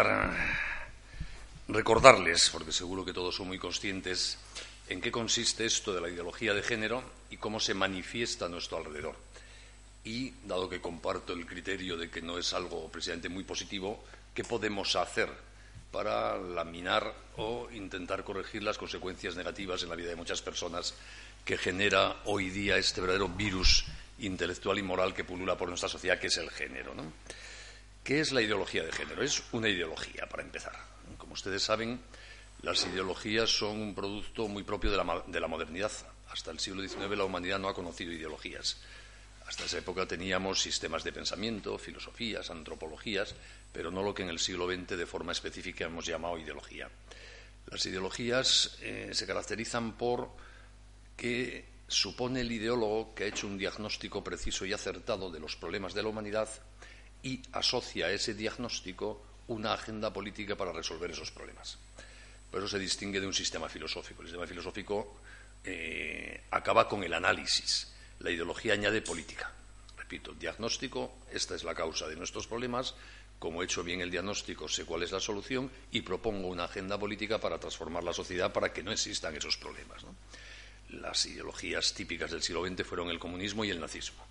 Intentar recordarles, porque seguro que todos son muy conscientes, en qué consiste esto de la ideología de género y cómo se manifiesta a nuestro alrededor. Y, dado que comparto el criterio de que no es algo precisamente muy positivo, ¿qué podemos hacer para laminar o intentar corregir las consecuencias negativas en la vida de muchas personas que genera hoy día este verdadero virus intelectual y moral que pulula por nuestra sociedad, que es el género? ¿no? ¿Qué es la ideología de género? Es una ideología, para empezar. Como ustedes saben, las ideologías son un producto muy propio de la, modernidad. Hasta el siglo XIX la humanidad no ha conocido ideologías. Hasta esa época teníamos sistemas de pensamiento, filosofías, antropologías, pero no lo que en el siglo XX de forma específica hemos llamado ideología. Las ideologías eh, se caracterizan por que supone el ideólogo que ha hecho un diagnóstico preciso y acertado de los problemas de la humanidad y asocia a ese diagnóstico una agenda política para resolver esos problemas. Por eso se distingue de un sistema filosófico. El sistema filosófico eh, acaba con el análisis. La ideología añade política. Repito, diagnóstico, esta es la causa de nuestros problemas. Como he hecho bien el diagnóstico, sé cuál es la solución y propongo una agenda política para transformar la sociedad para que no existan esos problemas. Las ideologías típicas del siglo XX fueron el comunismo y el nazismo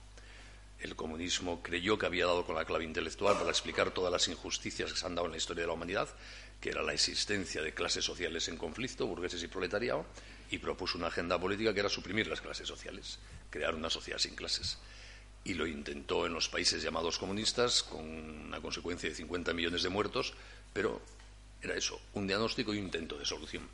el comunismo creyó que había dado con la clave intelectual para explicar todas las injusticias que se han dado en la historia de la humanidad, que era la existencia de clases sociales en conflicto, burgueses y proletariado, y propuso una agenda política que era suprimir las clases sociales, crear una sociedad sin clases. Y lo intentó en los países llamados comunistas, con una consecuencia de 50 millones de muertos, pero era eso, un diagnóstico y un intento de solución.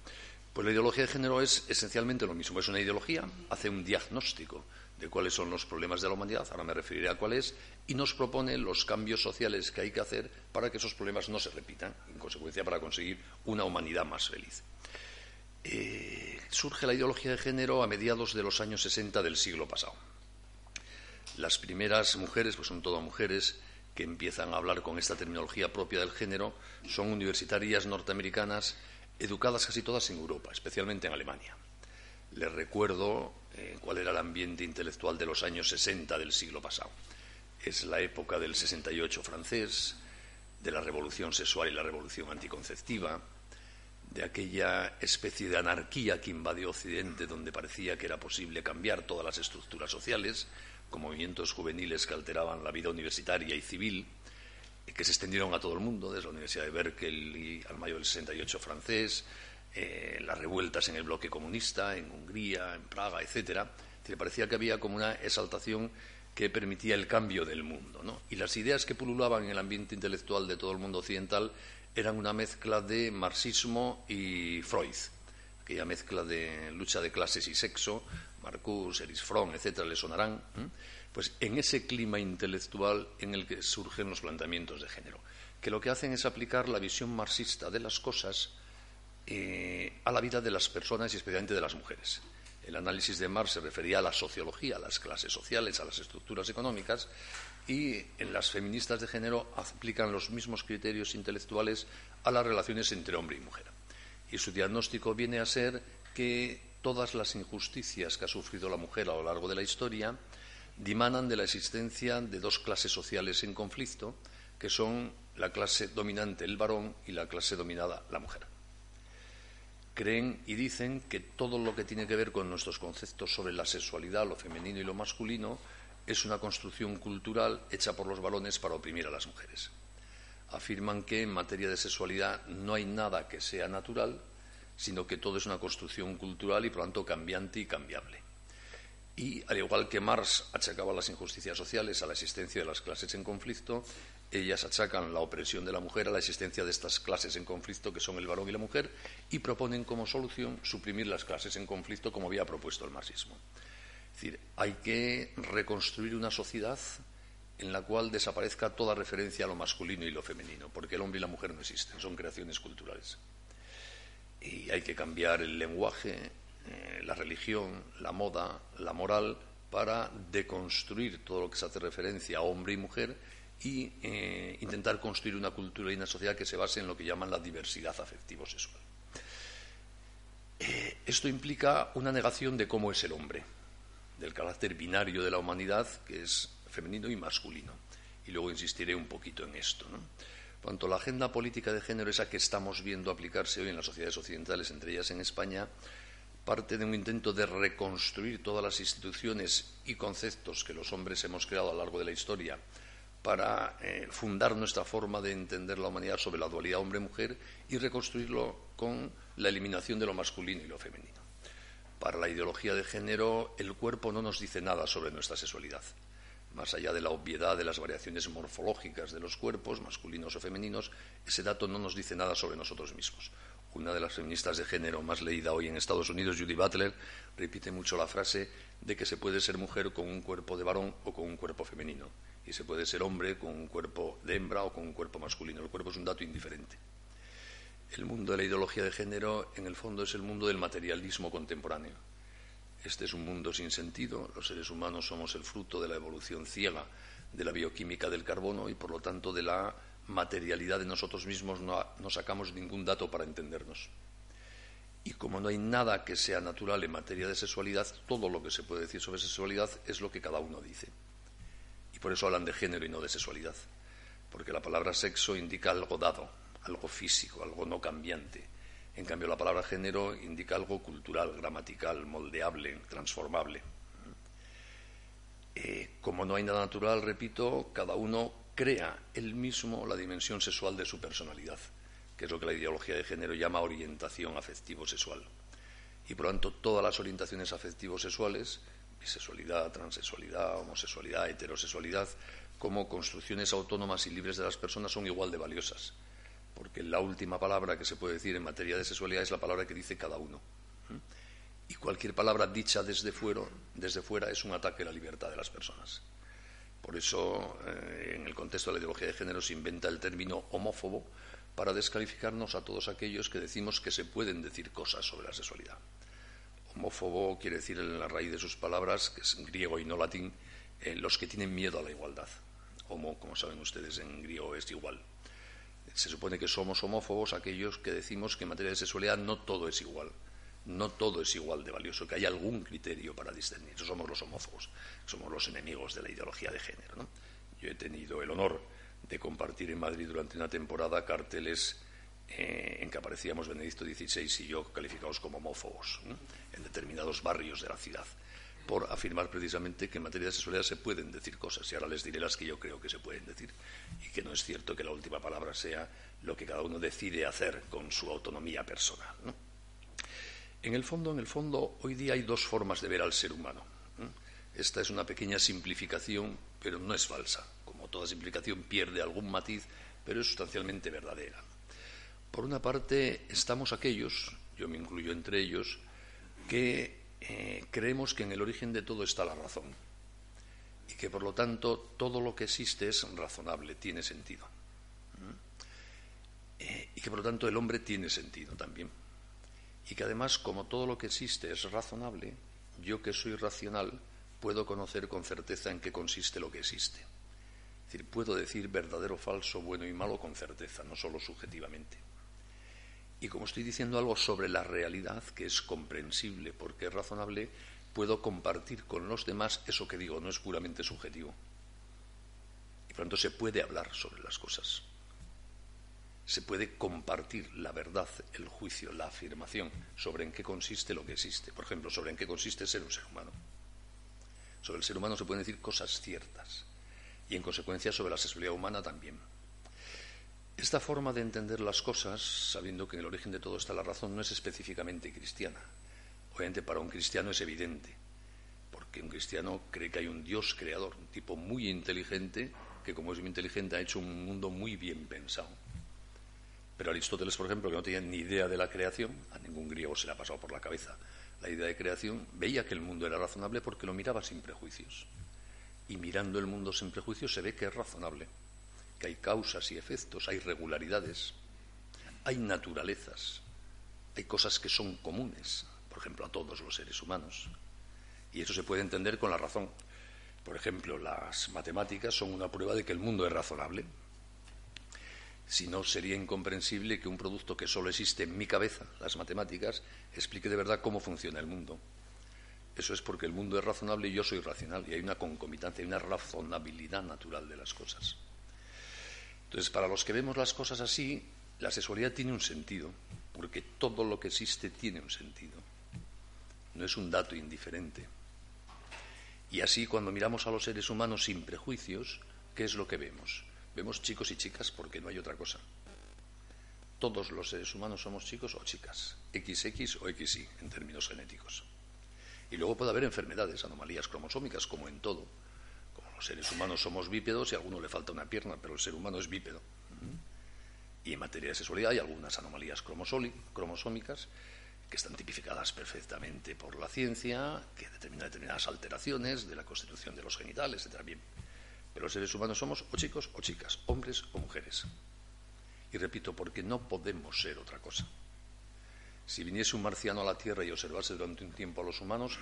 Pues la ideología de género es esencialmente lo mismo, es una ideología, hace un diagnóstico de cuáles son los problemas de la humanidad, ahora me referiré a cuáles, y nos propone los cambios sociales que hay que hacer para que esos problemas no se repitan, en consecuencia para conseguir una humanidad más feliz. Eh, surge la ideología de género a mediados de los años 60 del siglo pasado. Las primeras mujeres, pues son todas mujeres, que empiezan a hablar con esta terminología propia del género, son universitarias norteamericanas, educadas casi todas en Europa, especialmente en Alemania. Les recuerdo eh, cuál era el ambiente intelectual de los años 60 del siglo pasado. Es la época del 68 francés, de la revolución sexual y la revolución anticonceptiva, de aquella especie de anarquía que invadió Occidente, donde parecía que era posible cambiar todas las estructuras sociales, con movimientos juveniles que alteraban la vida universitaria y civil, que se extendieron a todo el mundo, desde la Universidad de Berkeley al mayo del 68 francés, eh, las revueltas en el bloque comunista, en Hungría, en Praga, etcétera. Le parecía que había como una exaltación que permitía el cambio del mundo. ¿no? Y las ideas que pululaban en el ambiente intelectual de todo el mundo occidental eran una mezcla de marxismo y Freud, aquella mezcla de lucha de clases y sexo, Marcuse, Erich Fromm, etcétera, le sonarán. Pues en ese clima intelectual en el que surgen los planteamientos de género, que lo que hacen es aplicar la visión marxista de las cosas eh, a la vida de las personas y especialmente de las mujeres. El análisis de Marx se refería a la sociología, a las clases sociales, a las estructuras económicas, y en las feministas de género aplican los mismos criterios intelectuales a las relaciones entre hombre y mujer. Y su diagnóstico viene a ser que todas las injusticias que ha sufrido la mujer a lo largo de la historia dimanan de la existencia de dos clases sociales en conflicto, que son la clase dominante, el varón, y la clase dominada, la mujer creen y dicen que todo lo que tiene que ver con nuestros conceptos sobre la sexualidad, lo femenino y lo masculino, es una construcción cultural hecha por los varones para oprimir a las mujeres. Afirman que en materia de sexualidad no hay nada que sea natural, sino que todo es una construcción cultural y por lo tanto cambiante y cambiable. Y al igual que Marx achacaba las injusticias sociales a la existencia de las clases en conflicto, ellas achacan la opresión de la mujer a la existencia de estas clases en conflicto que son el varón y la mujer y proponen como solución suprimir las clases en conflicto como había propuesto el marxismo. Es decir, hay que reconstruir una sociedad en la cual desaparezca toda referencia a lo masculino y lo femenino, porque el hombre y la mujer no existen, son creaciones culturales. Y hay que cambiar el lenguaje, eh, la religión, la moda, la moral, para deconstruir todo lo que se hace referencia a hombre y mujer y eh, intentar construir una cultura y una sociedad que se base en lo que llaman la diversidad afectivo-sexual. Eh, esto implica una negación de cómo es el hombre, del carácter binario de la humanidad, que es femenino y masculino. Y luego insistiré un poquito en esto. ¿no? Cuanto la agenda política de género, esa que estamos viendo aplicarse hoy en las sociedades occidentales, entre ellas en España, parte de un intento de reconstruir todas las instituciones y conceptos que los hombres hemos creado a lo largo de la historia para eh, fundar nuestra forma de entender la humanidad sobre la dualidad hombre-mujer y reconstruirlo con la eliminación de lo masculino y lo femenino. Para la ideología de género, el cuerpo no nos dice nada sobre nuestra sexualidad. Más allá de la obviedad de las variaciones morfológicas de los cuerpos, masculinos o femeninos, ese dato no nos dice nada sobre nosotros mismos. Una de las feministas de género más leída hoy en Estados Unidos, Judy Butler, repite mucho la frase de que se puede ser mujer con un cuerpo de varón o con un cuerpo femenino y se puede ser hombre con un cuerpo de hembra o con un cuerpo masculino. El cuerpo es un dato indiferente. El mundo de la ideología de género, en el fondo, es el mundo del materialismo contemporáneo. Este es un mundo sin sentido. Los seres humanos somos el fruto de la evolución ciega de la bioquímica del carbono y, por lo tanto, de la materialidad de nosotros mismos no, sacamos ningún dato para entendernos. Y como no hay nada que sea natural en materia de sexualidad, todo lo que se puede decir sobre sexualidad es lo que cada uno dice. Por eso hablan de género y no de sexualidad. Porque la palabra sexo indica algo dado, algo físico, algo no cambiante. En cambio, la palabra género indica algo cultural, gramatical, moldeable, transformable. Eh, como no hay nada natural, repito, cada uno crea él mismo la dimensión sexual de su personalidad, que es lo que la ideología de género llama orientación afectivo-sexual. Y por lo tanto, todas las orientaciones afectivo-sexuales bisexualidad, transexualidad, homosexualidad, heterosexualidad, como construcciones autónomas y libres de las personas son igual de valiosas, porque la última palabra que se puede decir en materia de sexualidad es la palabra que dice cada uno. Y cualquier palabra dicha desde fuera, desde fuera es un ataque a la libertad de las personas. Por eso, eh, en el contexto de la ideología de género, se inventa el término homófobo para descalificarnos a todos aquellos que decimos que se pueden decir cosas sobre la sexualidad. Homófobo quiere decir en la raíz de sus palabras, que es griego y no latín, eh, los que tienen miedo a la igualdad. Homo, como saben ustedes, en griego es igual. Se supone que somos homófobos aquellos que decimos que en materia de sexualidad no todo es igual. No todo es igual de valioso, que hay algún criterio para discernir. Somos los homófobos, somos los enemigos de la ideología de género. Yo he tenido el honor de compartir en Madrid durante una temporada carteles eh, en que aparecíamos Benedicto XVI y yo calificados como homófobos en determinados barrios de la ciudad, por afirmar precisamente que en materia de sexualidad se pueden decir cosas, y ahora les diré las que yo creo que se pueden decir, y que no es cierto que la última palabra sea lo que cada uno decide hacer con su autonomía personal. En el fondo, en el fondo, hoy día hay dos formas de ver al ser humano. Esta es una pequeña simplificación, pero no es falsa. Como toda simplificación pierde algún matiz, pero es sustancialmente verdadera. Por una parte, estamos aquellos, yo me incluyo entre ellos, que eh, creemos que en el origen de todo está la razón y que por lo tanto todo lo que existe es razonable, tiene sentido. Eh, y que por lo tanto el hombre tiene sentido también. Y que además, como todo lo que existe es razonable, yo que soy racional puedo conocer con certeza en qué consiste lo que existe. Es decir, puedo decir verdadero, falso, bueno y malo con certeza, no solo subjetivamente. Y como estoy diciendo algo sobre la realidad, que es comprensible porque es razonable, puedo compartir con los demás eso que digo, no es puramente subjetivo. Y por lo tanto se puede hablar sobre las cosas. Se puede compartir la verdad, el juicio, la afirmación sobre en qué consiste lo que existe. Por ejemplo, sobre en qué consiste ser un ser humano. Sobre el ser humano se pueden decir cosas ciertas. Y en consecuencia sobre la sexualidad humana también. Esta forma de entender las cosas, sabiendo que en el origen de todo está la razón, no es específicamente cristiana. Obviamente para un cristiano es evidente, porque un cristiano cree que hay un Dios creador, un tipo muy inteligente, que como es muy inteligente ha hecho un mundo muy bien pensado. Pero Aristóteles, por ejemplo, que no tenía ni idea de la creación, a ningún griego se le ha pasado por la cabeza la idea de creación, veía que el mundo era razonable porque lo miraba sin prejuicios. Y mirando el mundo sin prejuicios se ve que es razonable, hay causas y efectos, hay regularidades, hay naturalezas, hay cosas que son comunes, por ejemplo, a todos los seres humanos. Y eso se puede entender con la razón. Por ejemplo, las matemáticas son una prueba de que el mundo es razonable. Si no, sería incomprensible que un producto que solo existe en mi cabeza, las matemáticas, explique de verdad cómo funciona el mundo. Eso es porque el mundo es razonable y yo soy racional, y hay una concomitancia, hay una razonabilidad natural de las cosas. Entonces, para los que vemos las cosas así, la sexualidad tiene un sentido, porque todo lo que existe tiene un sentido. No es un dato indiferente. Y así, cuando miramos a los seres humanos sin prejuicios, ¿qué es lo que vemos? Vemos chicos y chicas porque no hay otra cosa. Todos los seres humanos somos chicos o chicas, XX o XY en términos genéticos. Y luego puede haber enfermedades, anomalías cromosómicas, como en todo. Los seres humanos somos bípedos y a alguno le falta una pierna, pero el ser humano es bípedo. Y en materia de sexualidad hay algunas anomalías cromosómicas que están tipificadas perfectamente por la ciencia, que determinan determinadas alteraciones de la constitución de los genitales, etc. Bien, pero los seres humanos somos o chicos o chicas, hombres o mujeres. Y repito, porque no podemos ser otra cosa. Si viniese un marciano a la Tierra y observase durante un tiempo a los humanos,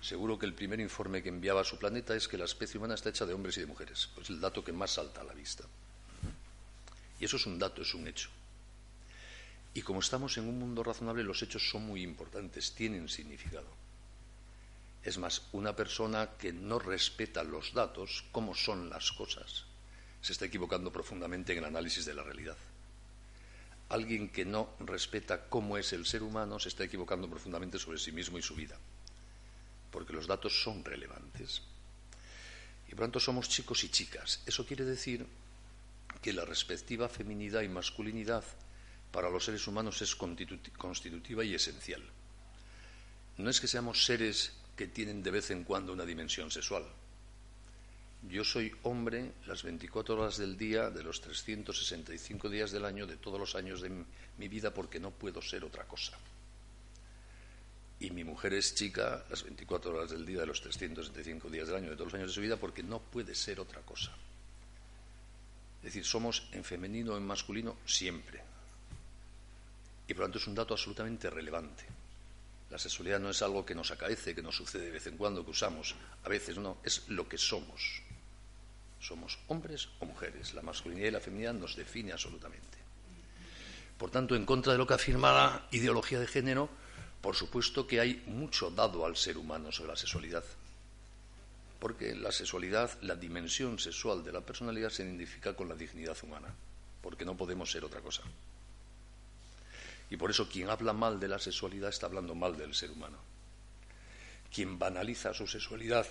seguro que el primer informe que enviaba a su planeta es que la especie humana está hecha de hombres y de mujeres. Es el dato que más salta a la vista. Y eso es un dato, es un hecho. Y como estamos en un mundo razonable, los hechos son muy importantes, tienen significado. Es más, una persona que no respeta los datos, cómo son las cosas, se está equivocando profundamente en el análisis de la realidad. Alguien que no respeta cómo es el ser humano se está equivocando profundamente sobre sí mismo y su vida, porque los datos son relevantes. Y por tanto somos chicos y chicas. Eso quiere decir que la respectiva feminidad y masculinidad para los seres humanos es constitutiva y esencial. No es que seamos seres que tienen de vez en cuando una dimensión sexual. Yo soy hombre las 24 horas del día, de los 365 días del año, de todos los años de mi vida, porque no puedo ser otra cosa. Y mi mujer es chica las 24 horas del día, de los 365 días del año, de todos los años de su vida, porque no puede ser otra cosa. Es decir, somos en femenino o en masculino siempre. Y por lo tanto es un dato absolutamente relevante. La sexualidad no es algo que nos acaece, que nos sucede de vez en cuando, que usamos. A veces no, es lo que somos. Somos hombres o mujeres. La masculinidad y la feminidad nos define absolutamente. Por tanto, en contra de lo que afirma la ideología de género, por supuesto que hay mucho dado al ser humano sobre la sexualidad. Porque la sexualidad, la dimensión sexual de la personalidad se identifica con la dignidad humana, porque no podemos ser otra cosa. Y por eso quien habla mal de la sexualidad está hablando mal del ser humano. Quien banaliza su sexualidad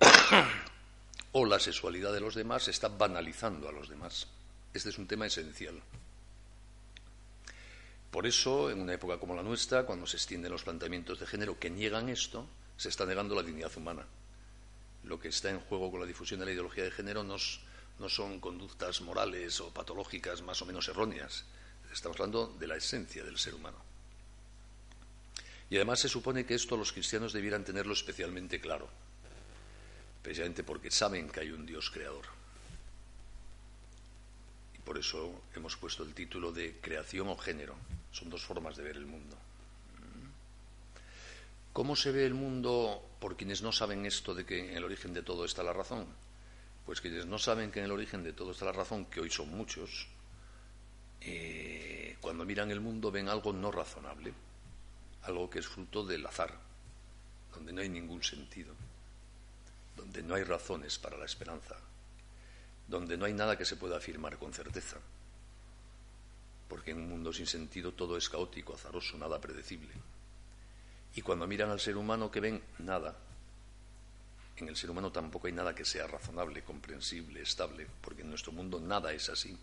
o la sexualidad de los demás está banalizando a los demás. Este es un tema esencial. Por eso, en una época como la nuestra, cuando se extienden los planteamientos de género que niegan esto, se está negando la dignidad humana. Lo que está en juego con la difusión de la ideología de género no, son conductas morales o patológicas más o menos erróneas, Estamos hablando de la esencia del ser humano. Y además se supone que esto los cristianos debieran tenerlo especialmente claro, precisamente porque saben que hay un Dios creador. Y por eso hemos puesto el título de creación o género. Son dos formas de ver el mundo. ¿Cómo se ve el mundo por quienes no saben esto de que en el origen de todo está la razón? Pues quienes no saben que en el origen de todo está la razón, que hoy son muchos, eh, cuando miran el mundo ven algo no razonable, algo que es fruto del azar, donde no hay ningún sentido, donde no hay razones para la esperanza, donde no hay nada que se pueda afirmar con certeza, porque en un mundo sin sentido todo es caótico, azaroso, nada predecible. Y cuando miran al ser humano que ven nada, en el ser humano tampoco hay nada que sea razonable, comprensible, estable, porque en nuestro mundo nada es así.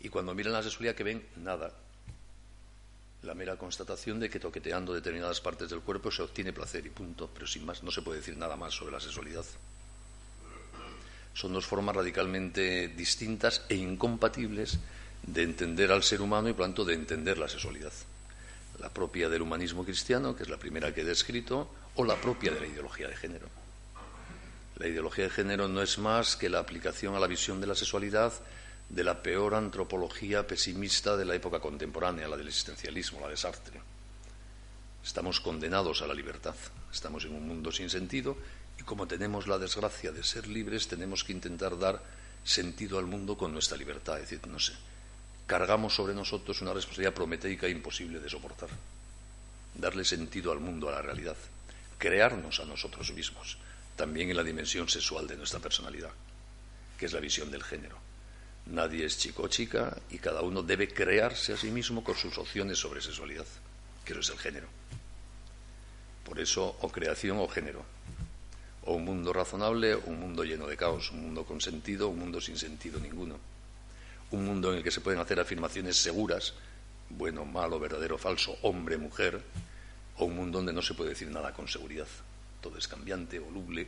Y cuando miran la sexualidad que ven nada. la mera constatación de que toqueteando determinadas partes del cuerpo se obtiene placer y punto, pero sin más no se puede decir nada más sobre la sexualidad. Son dos formas radicalmente distintas e incompatibles de entender al ser humano y por tanto de entender la sexualidad. La propia del humanismo cristiano, que es la primera que he descrito, o la propia de la ideología de género. La ideología de género no es más que la aplicación a la visión de la sexualidad de la peor antropología pesimista de la época contemporánea, la del existencialismo, la de Sartre. Estamos condenados a la libertad, estamos en un mundo sin sentido y como tenemos la desgracia de ser libres, tenemos que intentar dar sentido al mundo con nuestra libertad. Es decir, no sé, cargamos sobre nosotros una responsabilidad prometeica imposible de soportar. Darle sentido al mundo, a la realidad. Crearnos a nosotros mismos, también en la dimensión sexual de nuestra personalidad, que es la visión del género. Nadie es chico o chica y cada uno debe crearse a sí mismo con sus opciones sobre sexualidad, que eso es el género. Por eso, o creación o género. O un mundo razonable, o un mundo lleno de caos, un mundo con sentido, un mundo sin sentido ninguno. Un mundo en el que se pueden hacer afirmaciones seguras, bueno, malo, verdadero, falso, hombre, mujer, o un mundo donde no se puede decir nada con seguridad. Todo es cambiante, voluble.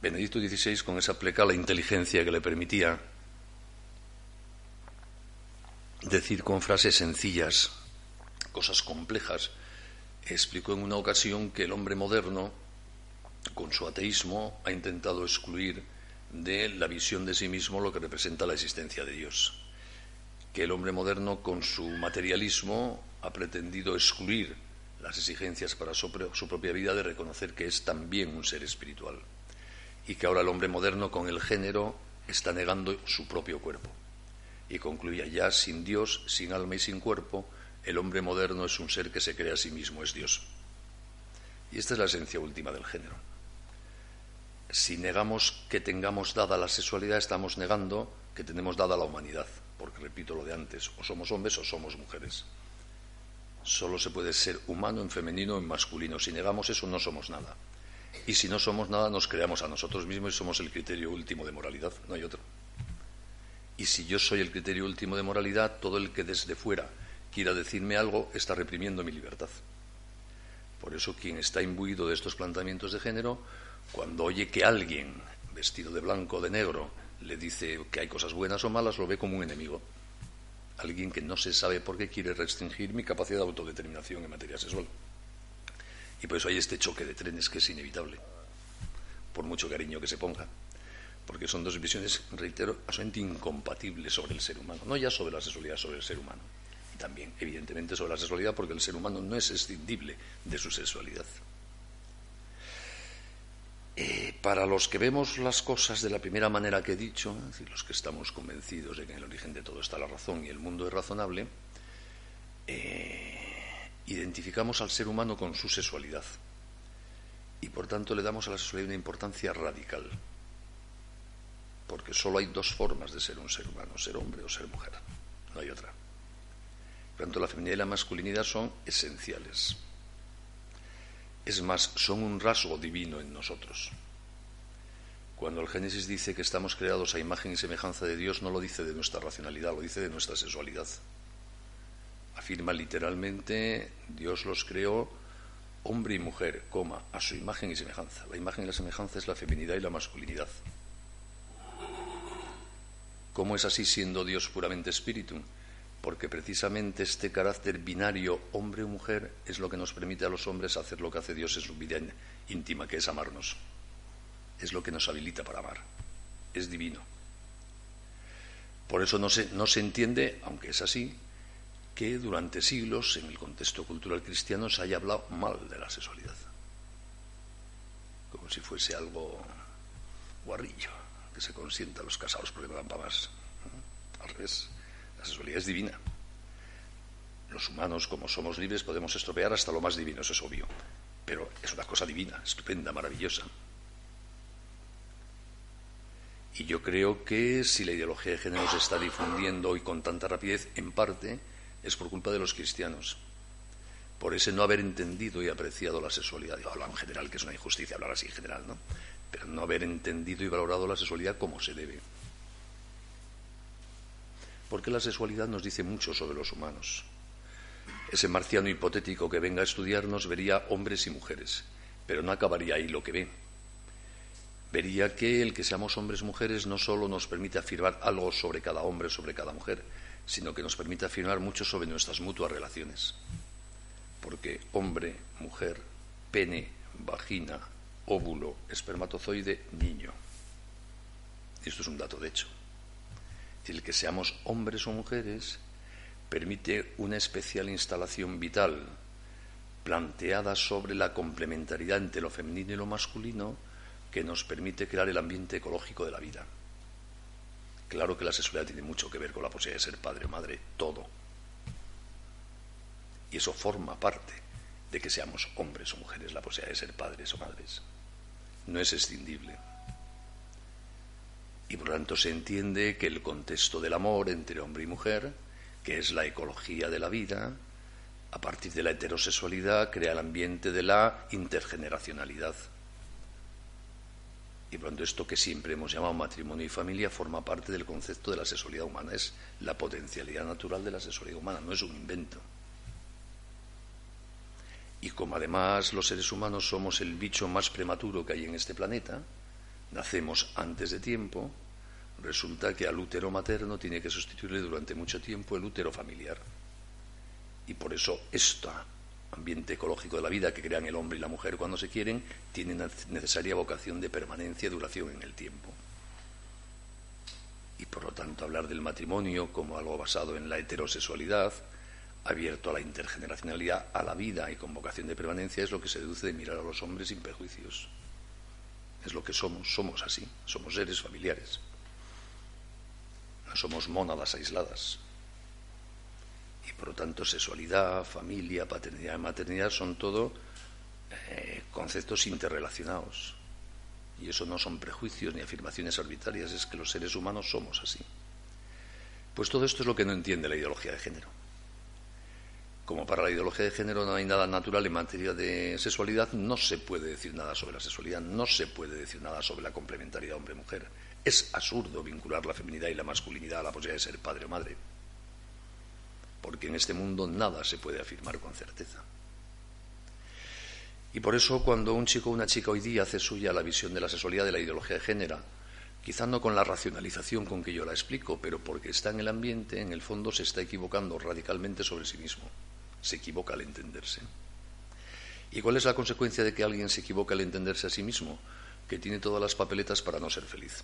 Benedicto XVI, con esa pleca la inteligencia que le permitía decir con frases sencillas cosas complejas, explicó en una ocasión que el hombre moderno, con su ateísmo, ha intentado excluir de la visión de sí mismo lo que representa la existencia de Dios. Que el hombre moderno, con su materialismo, ha pretendido excluir las exigencias para su, propia vida de reconocer que es también un ser espiritual y que ahora el hombre moderno con el género está negando su propio cuerpo. Y concluía ya, sin Dios, sin alma y sin cuerpo, el hombre moderno es un ser que se cree a sí mismo, es Dios. Y esta es la esencia última del género. Si negamos que tengamos dada la sexualidad, estamos negando que tenemos dada la humanidad, porque repito lo de antes, o somos hombres o somos mujeres. Solo se puede ser humano en femenino o en masculino. Si negamos eso, no somos nada. Y si no somos nada, nos creamos a nosotros mismos y somos el criterio último de moralidad, no hay otro. Y si yo soy el criterio último de moralidad, todo el que desde fuera quiera decirme algo está reprimiendo mi libertad. Por eso quien está imbuido de estos planteamientos de género, cuando oye que alguien vestido de blanco o de negro le dice que hay cosas buenas o malas, lo ve como un enemigo. Alguien que no se sabe por qué quiere restringir mi capacidad de autodeterminación en materia sexual. Y por eso hay este choque de trenes que es inevitable, por mucho cariño que se ponga. Porque son dos visiones, reitero, absolutamente incompatibles sobre el ser humano. No ya sobre la sexualidad, sobre el ser humano. Y también, evidentemente, sobre la sexualidad, porque el ser humano no es escindible de su sexualidad. Eh, para los que vemos las cosas de la primera manera que he dicho, es decir, los que estamos convencidos de que en el origen de todo está la razón y el mundo es razonable, eh, identificamos al ser humano con su sexualidad y por tanto le damos a la sexualidad una importancia radical, porque solo hay dos formas de ser un ser humano, ser hombre o ser mujer, no hay otra. Tanto la feminidad y la masculinidad son esenciales. Es más, son un rasgo divino en nosotros. Cuando el Génesis dice que estamos creados a imagen y semejanza de Dios, no lo dice de nuestra racionalidad, lo dice de nuestra sexualidad afirma literalmente, Dios los creó hombre y mujer, coma, a su imagen y semejanza. La imagen y la semejanza es la feminidad y la masculinidad. ¿Cómo es así siendo Dios puramente espíritu? Porque precisamente este carácter binario hombre o mujer es lo que nos permite a los hombres hacer lo que hace Dios en su vida íntima, que es amarnos. Es lo que nos habilita para amar. Es divino. Por eso no se, no se entiende, aunque es así, que durante siglos en el contexto cultural cristiano se haya hablado mal de la sexualidad, como si fuese algo guarrillo, que se consienta a los casados porque no dan para más. Al revés, la sexualidad es divina. Los humanos, como somos libres, podemos estropear hasta lo más divino, eso es obvio, pero es una cosa divina, estupenda, maravillosa. Y yo creo que si la ideología de género se está difundiendo hoy con tanta rapidez, en parte, es por culpa de los cristianos, por ese no haber entendido y apreciado la sexualidad. Yo hablo en general, que es una injusticia hablar así en general, ¿no? Pero no haber entendido y valorado la sexualidad como se debe. Porque la sexualidad nos dice mucho sobre los humanos. Ese marciano hipotético que venga a estudiarnos vería hombres y mujeres, pero no acabaría ahí lo que ve. Vería que el que seamos hombres y mujeres no solo nos permite afirmar algo sobre cada hombre, sobre cada mujer, sino que nos permite afirmar mucho sobre nuestras mutuas relaciones. Porque hombre, mujer, pene, vagina, óvulo, espermatozoide, niño. Esto es un dato de hecho. El que seamos hombres o mujeres permite una especial instalación vital planteada sobre la complementariedad entre lo femenino y lo masculino que nos permite crear el ambiente ecológico de la vida. Claro que la sexualidad tiene mucho que ver con la posibilidad de ser padre o madre, todo. Y eso forma parte de que seamos hombres o mujeres, la posibilidad de ser padres o madres. No es escindible. Y por lo tanto se entiende que el contexto del amor entre hombre y mujer, que es la ecología de la vida, a partir de la heterosexualidad crea el ambiente de la intergeneracionalidad. Y por lo tanto esto que siempre hemos llamado matrimonio y familia forma parte del concepto de la sexualidad humana, es la potencialidad natural de la sexualidad humana, no es un invento. Y como además los seres humanos somos el bicho más prematuro que hay en este planeta, nacemos antes de tiempo, resulta que al útero materno tiene que sustituirle durante mucho tiempo el útero familiar. Y por eso este ambiente ecológico de la vida que crean el hombre y la mujer cuando se quieren tiene necesaria vocación de permanencia y duración en el tiempo. Y por lo tanto hablar del matrimonio como algo basado en la heterosexualidad, abierto a la intergeneracionalidad, a la vida y con vocación de permanencia, es lo que se deduce de mirar a los hombres sin prejuicios. Es lo que somos, somos así, somos seres familiares. Somos mónadas aisladas. Y por lo tanto, sexualidad, familia, paternidad y maternidad son todo eh, conceptos interrelacionados. Y eso no son prejuicios ni afirmaciones arbitrarias, es que los seres humanos somos así. Pues todo esto es lo que no entiende la ideología de género. Como para la ideología de género no hay nada natural en materia de sexualidad, no se puede decir nada sobre la sexualidad, no se puede decir nada sobre la complementariedad hombre-mujer. Es absurdo vincular la feminidad y la masculinidad a la posibilidad de ser padre o madre, porque en este mundo nada se puede afirmar con certeza. Y por eso cuando un chico o una chica hoy día hace suya la visión de la sexualidad de la ideología de género, quizá no con la racionalización con que yo la explico, pero porque está en el ambiente, en el fondo se está equivocando radicalmente sobre sí mismo se equivoca al entenderse. ¿Y cuál es la consecuencia de que alguien se equivoque al entenderse a sí mismo? Que tiene todas las papeletas para no ser feliz.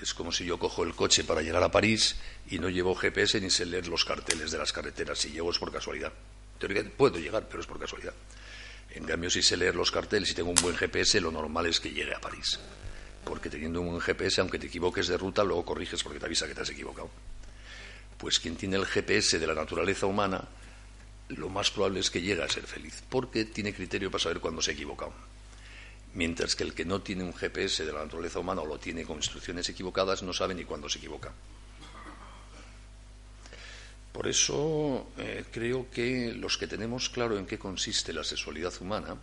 Es como si yo cojo el coche para llegar a París y no llevo GPS ni sé leer los carteles de las carreteras. Si llego es por casualidad. Teóricamente puedo llegar, pero es por casualidad. En cambio, si sé leer los carteles y tengo un buen GPS, lo normal es que llegue a París. Porque teniendo un buen GPS, aunque te equivoques de ruta, luego corriges porque te avisa que te has equivocado. Pues quien tiene el GPS de la naturaleza humana, lo más probable es que llegue a ser feliz, porque tiene criterio para saber cuándo se ha equivocado. Mientras que el que no tiene un GPS de la naturaleza humana o lo tiene con instrucciones equivocadas no sabe ni cuándo se equivoca. Por eso eh, creo que los que tenemos claro en qué consiste la sexualidad humana,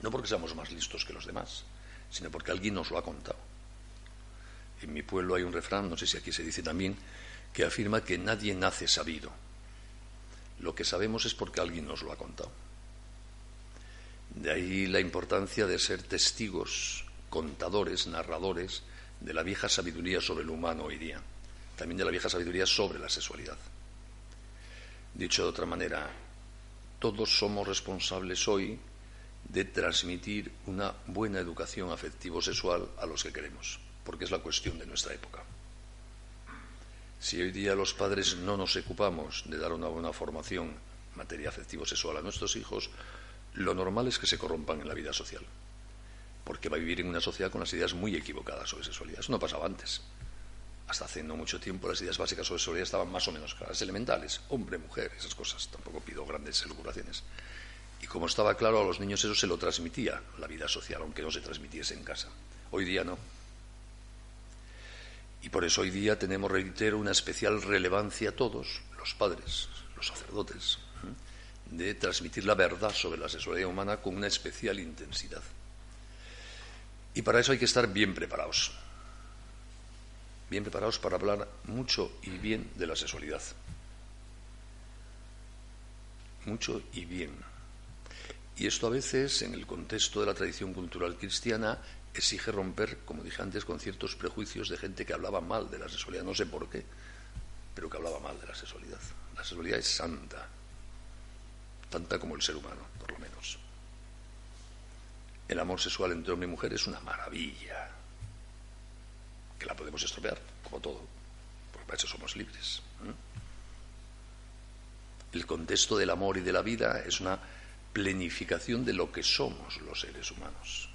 no porque seamos más listos que los demás, sino porque alguien nos lo ha contado. En mi pueblo hay un refrán, no sé si aquí se dice también, que afirma que nadie nace sabido. Lo que sabemos es porque alguien nos lo ha contado. De ahí la importancia de ser testigos, contadores, narradores de la vieja sabiduría sobre el humano hoy día, también de la vieja sabiduría sobre la sexualidad. Dicho de otra manera, todos somos responsables hoy de transmitir una buena educación afectivo-sexual a los que queremos, porque es la cuestión de nuestra época. Si hoy día los padres no nos ocupamos de dar una buena formación en materia afectivo-sexual a nuestros hijos, lo normal es que se corrompan en la vida social. Porque va a vivir en una sociedad con las ideas muy equivocadas sobre sexualidad. Eso no pasaba antes. Hasta hace no mucho tiempo las ideas básicas sobre sexualidad estaban más o menos claras, elementales, hombre, mujer, esas cosas. Tampoco pido grandes elucubraciones. Y como estaba claro, a los niños eso se lo transmitía la vida social, aunque no se transmitiese en casa. Hoy día no. Y por eso hoy día tenemos, reitero, una especial relevancia a todos, los padres, los sacerdotes, de transmitir la verdad sobre la sexualidad humana con una especial intensidad. Y para eso hay que estar bien preparados. bien preparados para hablar mucho y bien de la sexualidad. Mucho y bien. Y esto a veces, en el contexto de la tradición cultural cristiana, exige romper, como dije antes, con ciertos prejuicios de gente que hablaba mal de la sexualidad, no sé por qué, pero que hablaba mal de la sexualidad. La sexualidad es santa, tanta como el ser humano, por lo menos. El amor sexual entre hombre y mujer es una maravilla, que la podemos estropear, como todo, porque para eso somos libres. El contexto del amor y de la vida es una plenificación de lo que somos los seres humanos.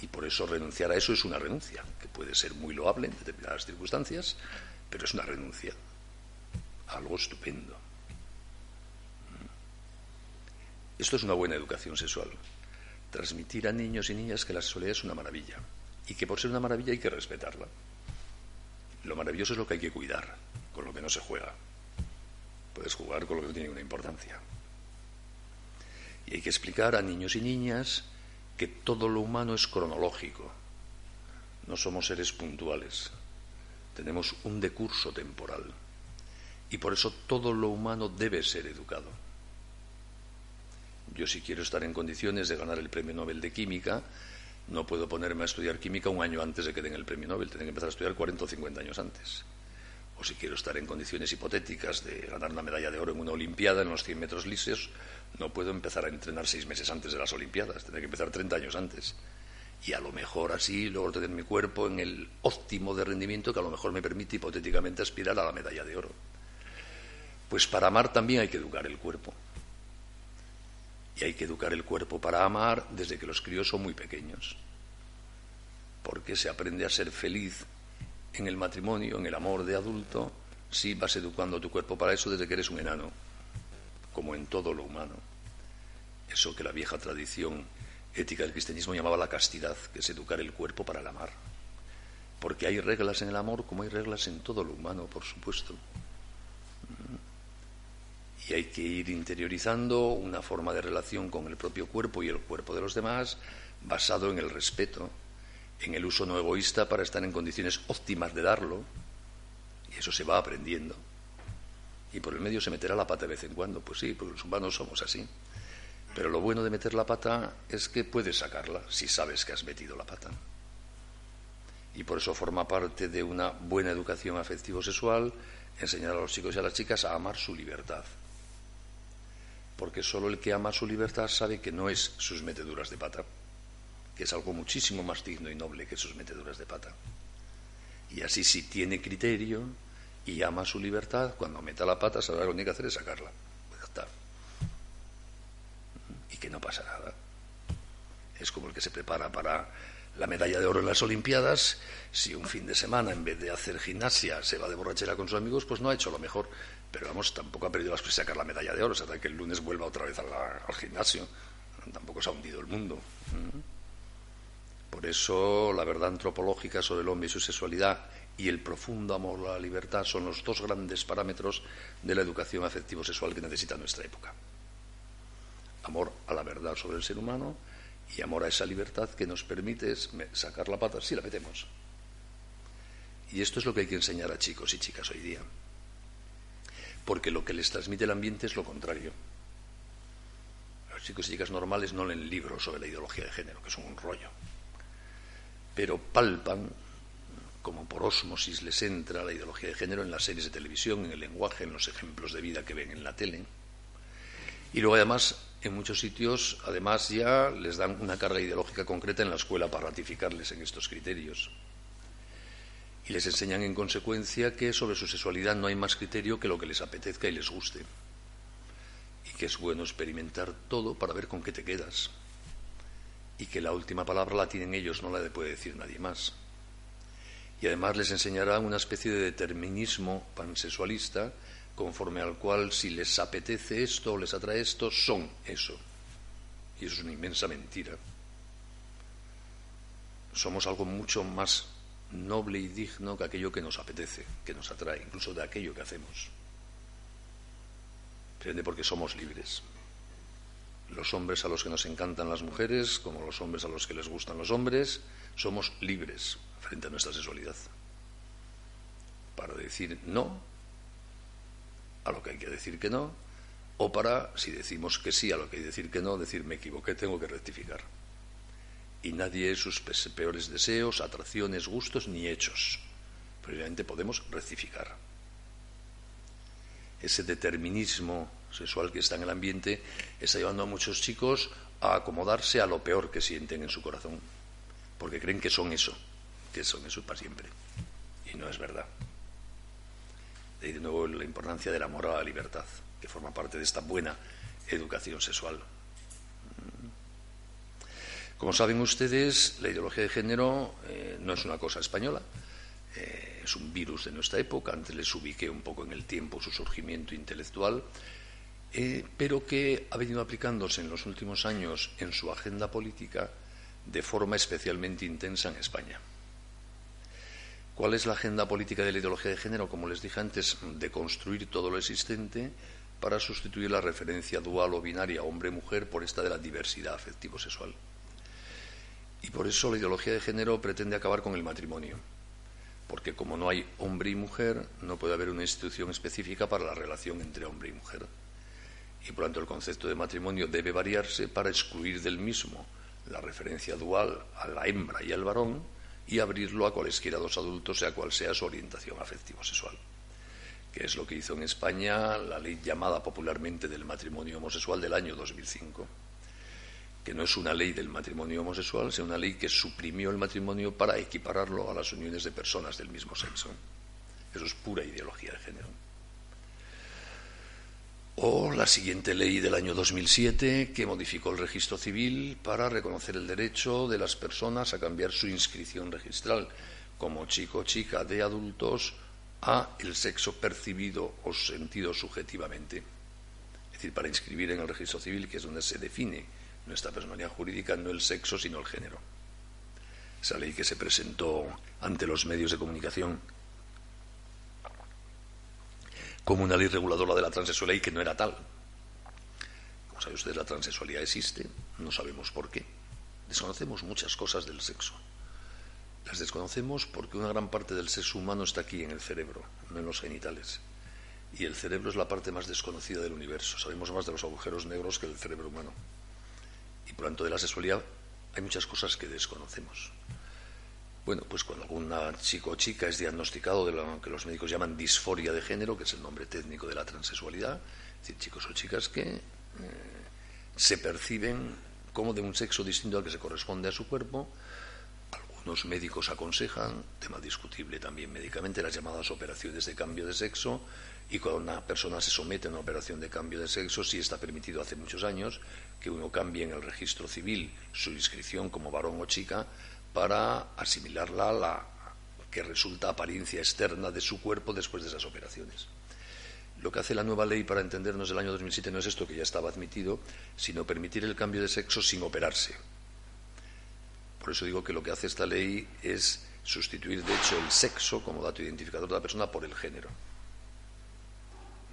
Y por eso renunciar a eso es una renuncia, que puede ser muy loable en determinadas circunstancias, pero es una renuncia a algo estupendo. Esto es una buena educación sexual. Transmitir a niños y niñas que la sexualidad es una maravilla y que por ser una maravilla hay que respetarla. Lo maravilloso es lo que hay que cuidar, con lo que no se juega. Puedes jugar con lo que no tiene ninguna importancia. Y hay que explicar a niños y niñas que todo lo humano es cronológico. No somos seres puntuales. Tenemos un decurso temporal. Y por eso todo lo humano debe ser educado. Yo si quiero estar en condiciones de ganar el Premio Nobel de Química, no puedo ponerme a estudiar química un año antes de que den el Premio Nobel. Tengo que empezar a estudiar 40 o 50 años antes o si quiero estar en condiciones hipotéticas de ganar una medalla de oro en una Olimpiada en los 100 metros lisos, no puedo empezar a entrenar seis meses antes de las Olimpiadas, tendré que empezar 30 años antes. Y a lo mejor así logro tener mi cuerpo en el óptimo de rendimiento que a lo mejor me permite hipotéticamente aspirar a la medalla de oro. Pues para amar también hay que educar el cuerpo. Y hay que educar el cuerpo para amar desde que los críos son muy pequeños. Porque se aprende a ser feliz en el matrimonio, en el amor de adulto, si vas educando tu cuerpo para eso desde que eres un enano, como en todo lo humano. Eso que la vieja tradición ética del cristianismo llamaba la castidad, que es educar el cuerpo para el amar. Porque hay reglas en el amor como hay reglas en todo lo humano, por supuesto. Y hay que ir interiorizando una forma de relación con el propio cuerpo y el cuerpo de los demás basado en el respeto, en el uso no egoísta para estar en condiciones óptimas de darlo, y eso se va aprendiendo. Y por el medio se meterá la pata de vez en cuando, pues sí, porque los humanos somos así. Pero lo bueno de meter la pata es que puedes sacarla si sabes que has metido la pata. Y por eso forma parte de una buena educación afectivo-sexual enseñar a los chicos y a las chicas a amar su libertad. Porque solo el que ama su libertad sabe que no es sus meteduras de pata que es algo muchísimo más digno y noble que sus meteduras de pata. Y así si tiene criterio y ama su libertad, cuando meta la pata sabrá lo que tiene que hacer es sacarla. Pues. Y que no pasa nada. Es como el que se prepara para la medalla de oro en las Olimpiadas, si un fin de semana en vez de hacer gimnasia se va de borrachera con sus amigos, pues no ha hecho lo mejor. Pero vamos, tampoco ha perdido las cosas de sacar la medalla de oro, o sea, que el lunes vuelva otra vez al gimnasio. Tampoco se ha hundido el mundo. Por eso la verdad antropológica sobre el hombre y su sexualidad y el profundo amor a la libertad son los dos grandes parámetros de la educación afectivo-sexual que necesita nuestra época. Amor a la verdad sobre el ser humano y amor a esa libertad que nos permite sacar la pata si la metemos. Y esto es lo que hay que enseñar a chicos y chicas hoy día. Porque lo que les transmite el ambiente es lo contrario. Los chicos y chicas normales no leen libros sobre la ideología de género, que son un rollo pero palpan, como por ósmosis les entra la ideología de género en las series de televisión, en el lenguaje, en los ejemplos de vida que ven en la tele. Y luego además, en muchos sitios, además ya les dan una carga ideológica concreta en la escuela para ratificarles en estos criterios. Y les enseñan en consecuencia que sobre su sexualidad no hay más criterio que lo que les apetezca y les guste. Y que es bueno experimentar todo para ver con qué te quedas y que la última palabra la tienen ellos, no la puede decir nadie más. Y además les enseñará una especie de determinismo pansexualista conforme al cual si les apetece esto o les atrae esto, son eso. Y eso es una inmensa mentira. Somos algo mucho más noble y digno que aquello que nos apetece, que nos atrae, incluso de aquello que hacemos. Porque somos libres los hombres a los que nos encantan las mujeres, como los hombres a los que les gustan los hombres, somos libres, frente a nuestra sexualidad. Para decir no a lo que hay que decir que no, o para, si decimos que sí a lo que hay que decir que no, decir me equivoqué, tengo que rectificar. Y nadie sus peores deseos, atracciones, gustos ni hechos. Previamente podemos rectificar. Ese determinismo sexual que está en el ambiente está llevando a muchos chicos a acomodarse a lo peor que sienten en su corazón, porque creen que son eso, que son eso para siempre. Y no es verdad. De ahí de nuevo la importancia del amor a la libertad, que forma parte de esta buena educación sexual. Como saben ustedes, la ideología de género eh, no es una cosa española, eh, es un virus de nuestra época, antes les ubiqué un poco en el tiempo su surgimiento intelectual, eh, pero que ha venido aplicándose en los últimos años en su agenda política de forma especialmente intensa en España. ¿Cuál es la agenda política de la ideología de género? Como les dije antes, de construir todo lo existente para sustituir la referencia dual o binaria hombre-mujer por esta de la diversidad afectivo-sexual. Y por eso la ideología de género pretende acabar con el matrimonio, porque como no hay hombre y mujer, no puede haber una institución específica para la relación entre hombre y mujer. Y por tanto el concepto de matrimonio debe variarse para excluir del mismo la referencia dual a la hembra y al varón y abrirlo a cualesquiera dos adultos, sea cual sea su orientación afectivo-sexual, que es lo que hizo en España la ley llamada popularmente del matrimonio homosexual del año 2005 que no es una ley del matrimonio homosexual, sino una ley que suprimió el matrimonio para equipararlo a las uniones de personas del mismo sexo. Eso es pura ideología de género. O la siguiente ley del año 2007 que modificó el registro civil para reconocer el derecho de las personas a cambiar su inscripción registral como chico o chica de adultos a el sexo percibido o sentido subjetivamente. Es decir, para inscribir en el registro civil, que es donde se define nuestra personalidad jurídica, no el sexo, sino el género. Esa ley que se presentó ante los medios de comunicación como una ley reguladora de la transexualidad y que no era tal. Como sabe usted, la transexualidad existe, no sabemos por qué. Desconocemos muchas cosas del sexo. Las desconocemos porque una gran parte del sexo humano está aquí en el cerebro, no en los genitales. Y el cerebro es la parte más desconocida del universo. Sabemos más de los agujeros negros que del cerebro humano. Y por lo tanto de la sexualidad hay muchas cosas que desconocemos. Bueno, pues cuando alguna chico o chica es diagnosticado de lo que los médicos llaman disforia de género, que es el nombre técnico de la transexualidad, es decir, chicos o chicas que eh, se perciben como de un sexo distinto al que se corresponde a su cuerpo, algunos médicos aconsejan, tema discutible también médicamente, las llamadas operaciones de cambio de sexo, y cuando una persona se somete a una operación de cambio de sexo, sí está permitido hace muchos años que uno cambie en el registro civil su inscripción como varón o chica para asimilarla a la que resulta apariencia externa de su cuerpo después de esas operaciones. Lo que hace la nueva ley para entendernos del año 2007 no es esto que ya estaba admitido, sino permitir el cambio de sexo sin operarse. Por eso digo que lo que hace esta ley es sustituir, de hecho, el sexo como dato identificador de la persona por el género.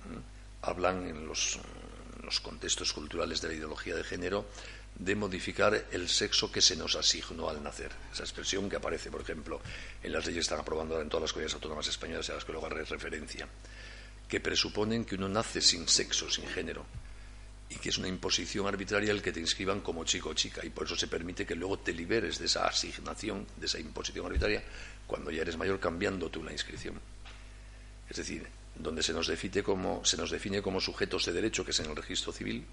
¿Mm? Hablan en los los contextos culturales de la ideología de género, de modificar el sexo que se nos asignó al nacer. Esa expresión que aparece, por ejemplo, en las leyes que están aprobando ahora en todas las comunidades autónomas españolas a las que luego haré referencia, que presuponen que uno nace sin sexo, sin género, y que es una imposición arbitraria el que te inscriban como chico o chica, y por eso se permite que luego te liberes de esa asignación, de esa imposición arbitraria, cuando ya eres mayor cambiando tú la inscripción. Es decir, donde se nos define como, se nos define como sujetos de derecho, que es en el registro civil,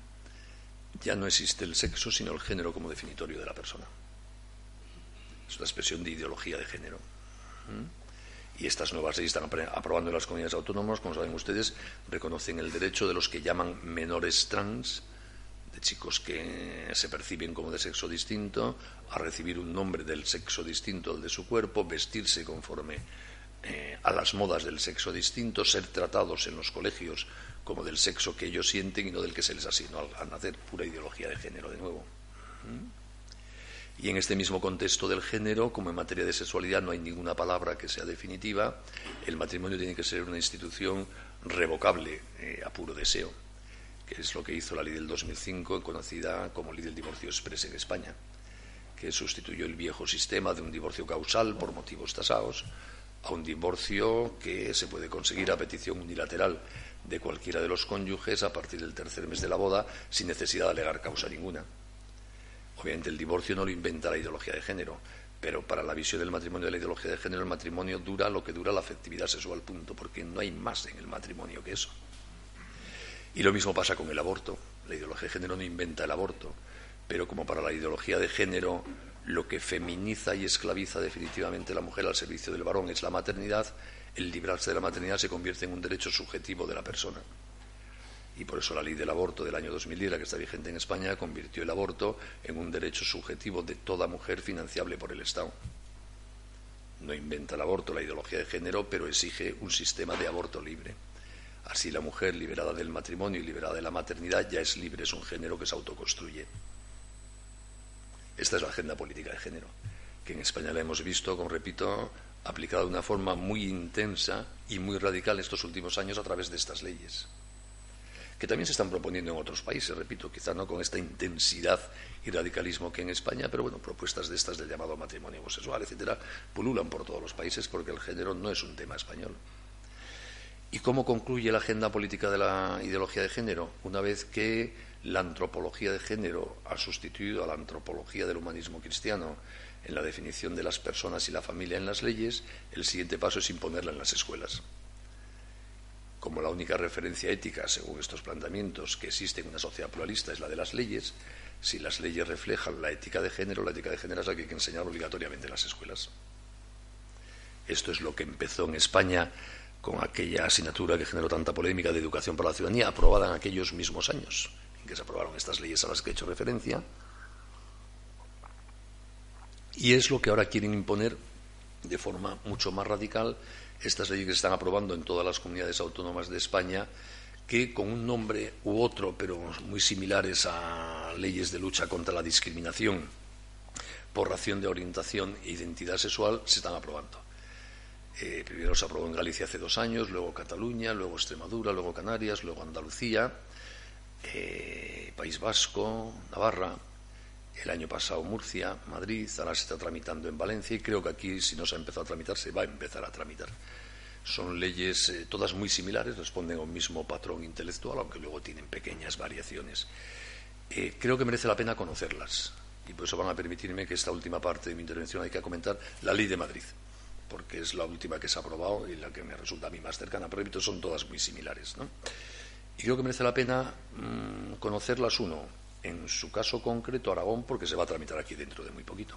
ya no existe el sexo, sino el género como definitorio de la persona. Es una expresión de ideología de género. ¿Mm? Y estas nuevas leyes están aprobando en las comunidades autónomas, como saben ustedes, reconocen el derecho de los que llaman menores trans, de chicos que se perciben como de sexo distinto, a recibir un nombre del sexo distinto al de su cuerpo, vestirse conforme eh, a las modas del sexo distinto, ser tratados en los colegios como del sexo que ellos sienten y no del que se les asignó al, nacer, pura ideología de género de nuevo. ¿Mm? Y en este mismo contexto del género, como en materia de sexualidad no hay ninguna palabra que sea definitiva, el matrimonio tiene que ser una institución revocable eh, a puro deseo, que es lo que hizo la ley del 2005, conocida como ley del divorcio express en España que sustituyó el viejo sistema de un divorcio causal por motivos tasados a un divorcio que se puede conseguir a petición unilateral de cualquiera de los cónyuges a partir del tercer mes de la boda sin necesidad de alegar causa ninguna. Obviamente el divorcio no lo inventa la ideología de género, pero para la visión del matrimonio de la ideología de género el matrimonio dura lo que dura la afectividad sexual, punto, porque no hay más en el matrimonio que eso. Y lo mismo pasa con el aborto. La ideología de género no inventa el aborto, pero como para la ideología de género lo que feminiza y esclaviza definitivamente a la mujer al servicio del varón es la maternidad, el librarse de la maternidad se convierte en un derecho subjetivo de la persona. Y por eso la ley del aborto del año 2010, la que está vigente en España, convirtió el aborto en un derecho subjetivo de toda mujer financiable por el Estado. No inventa el aborto la ideología de género, pero exige un sistema de aborto libre. Así la mujer liberada del matrimonio y liberada de la maternidad ya es libre, es un género que se autoconstruye. Esta es la agenda política de género, que en España la hemos visto, como repito, aplicada de una forma muy intensa y muy radical estos últimos años a través de estas leyes, que también se están proponiendo en otros países, repito, quizá no con esta intensidad y radicalismo que en España, pero bueno, propuestas de estas del llamado matrimonio homosexual, etcétera, pululan por todos los países porque el género no es un tema español. ¿Y cómo concluye la agenda política de la ideología de género? Una vez que la antropología de género ha sustituido a la antropología del humanismo cristiano en la definición de las personas y la familia en las leyes, el siguiente paso es imponerla en las escuelas. Como la única referencia ética, según estos planteamientos, que existe en una sociedad pluralista es la de las leyes, si las leyes reflejan la ética de género, la ética de género es la que hay que enseñar obligatoriamente en las escuelas. Esto es lo que empezó en España con aquella asignatura que generó tanta polémica de educación para la ciudadanía, aprobada en aquellos mismos años que se aprobaron estas leyes a las que he hecho referencia. Y es lo que ahora quieren imponer de forma mucho más radical estas leyes que se están aprobando en todas las comunidades autónomas de España, que con un nombre u otro, pero muy similares a leyes de lucha contra la discriminación por ración de orientación e identidad sexual, se están aprobando. Eh, primero se aprobó en Galicia hace dos años, luego Cataluña, luego Extremadura, luego Canarias, luego Andalucía, eh, País Vasco, Navarra, el año pasado Murcia, Madrid, ahora se está tramitando en Valencia y creo que aquí, si no se ha empezado a tramitar, se va a empezar a tramitar. Son leyes eh, todas muy similares, responden a un mismo patrón intelectual, aunque luego tienen pequeñas variaciones. creo que merece la pena conocerlas y por eso van a permitirme que esta última parte de mi intervención hay que comentar la ley de Madrid porque es la última que se ha aprobado y la que me resulta a mí más cercana, pero son todas muy similares. Y creo que merece la pena mm, conocerlas uno, en su caso concreto Aragón, porque se va a tramitar aquí dentro de muy poquito.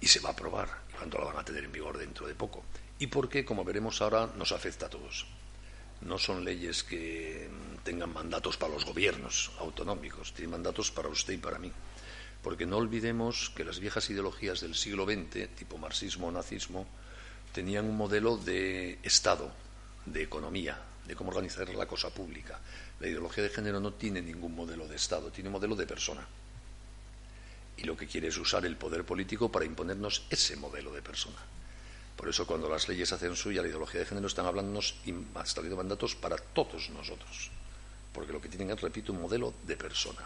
Y se va a aprobar, y cuando la van a tener en vigor dentro de poco. Y porque, como veremos ahora, nos afecta a todos. No son leyes que mm, tengan mandatos para los gobiernos autonómicos, tienen mandatos para usted y para mí porque no olvidemos que las viejas ideologías del siglo XX, tipo marxismo o nazismo, tenían un modelo de Estado, de economía, de cómo organizar la cosa pública. La ideología de género no tiene ningún modelo de Estado, tiene un modelo de persona. Y lo que quiere es usar el poder político para imponernos ese modelo de persona. Por eso cuando las leyes hacen suya la ideología de género están hablándonos y estableciendo mandatos para todos nosotros. Porque lo que tienen es, repito, un modelo de persona.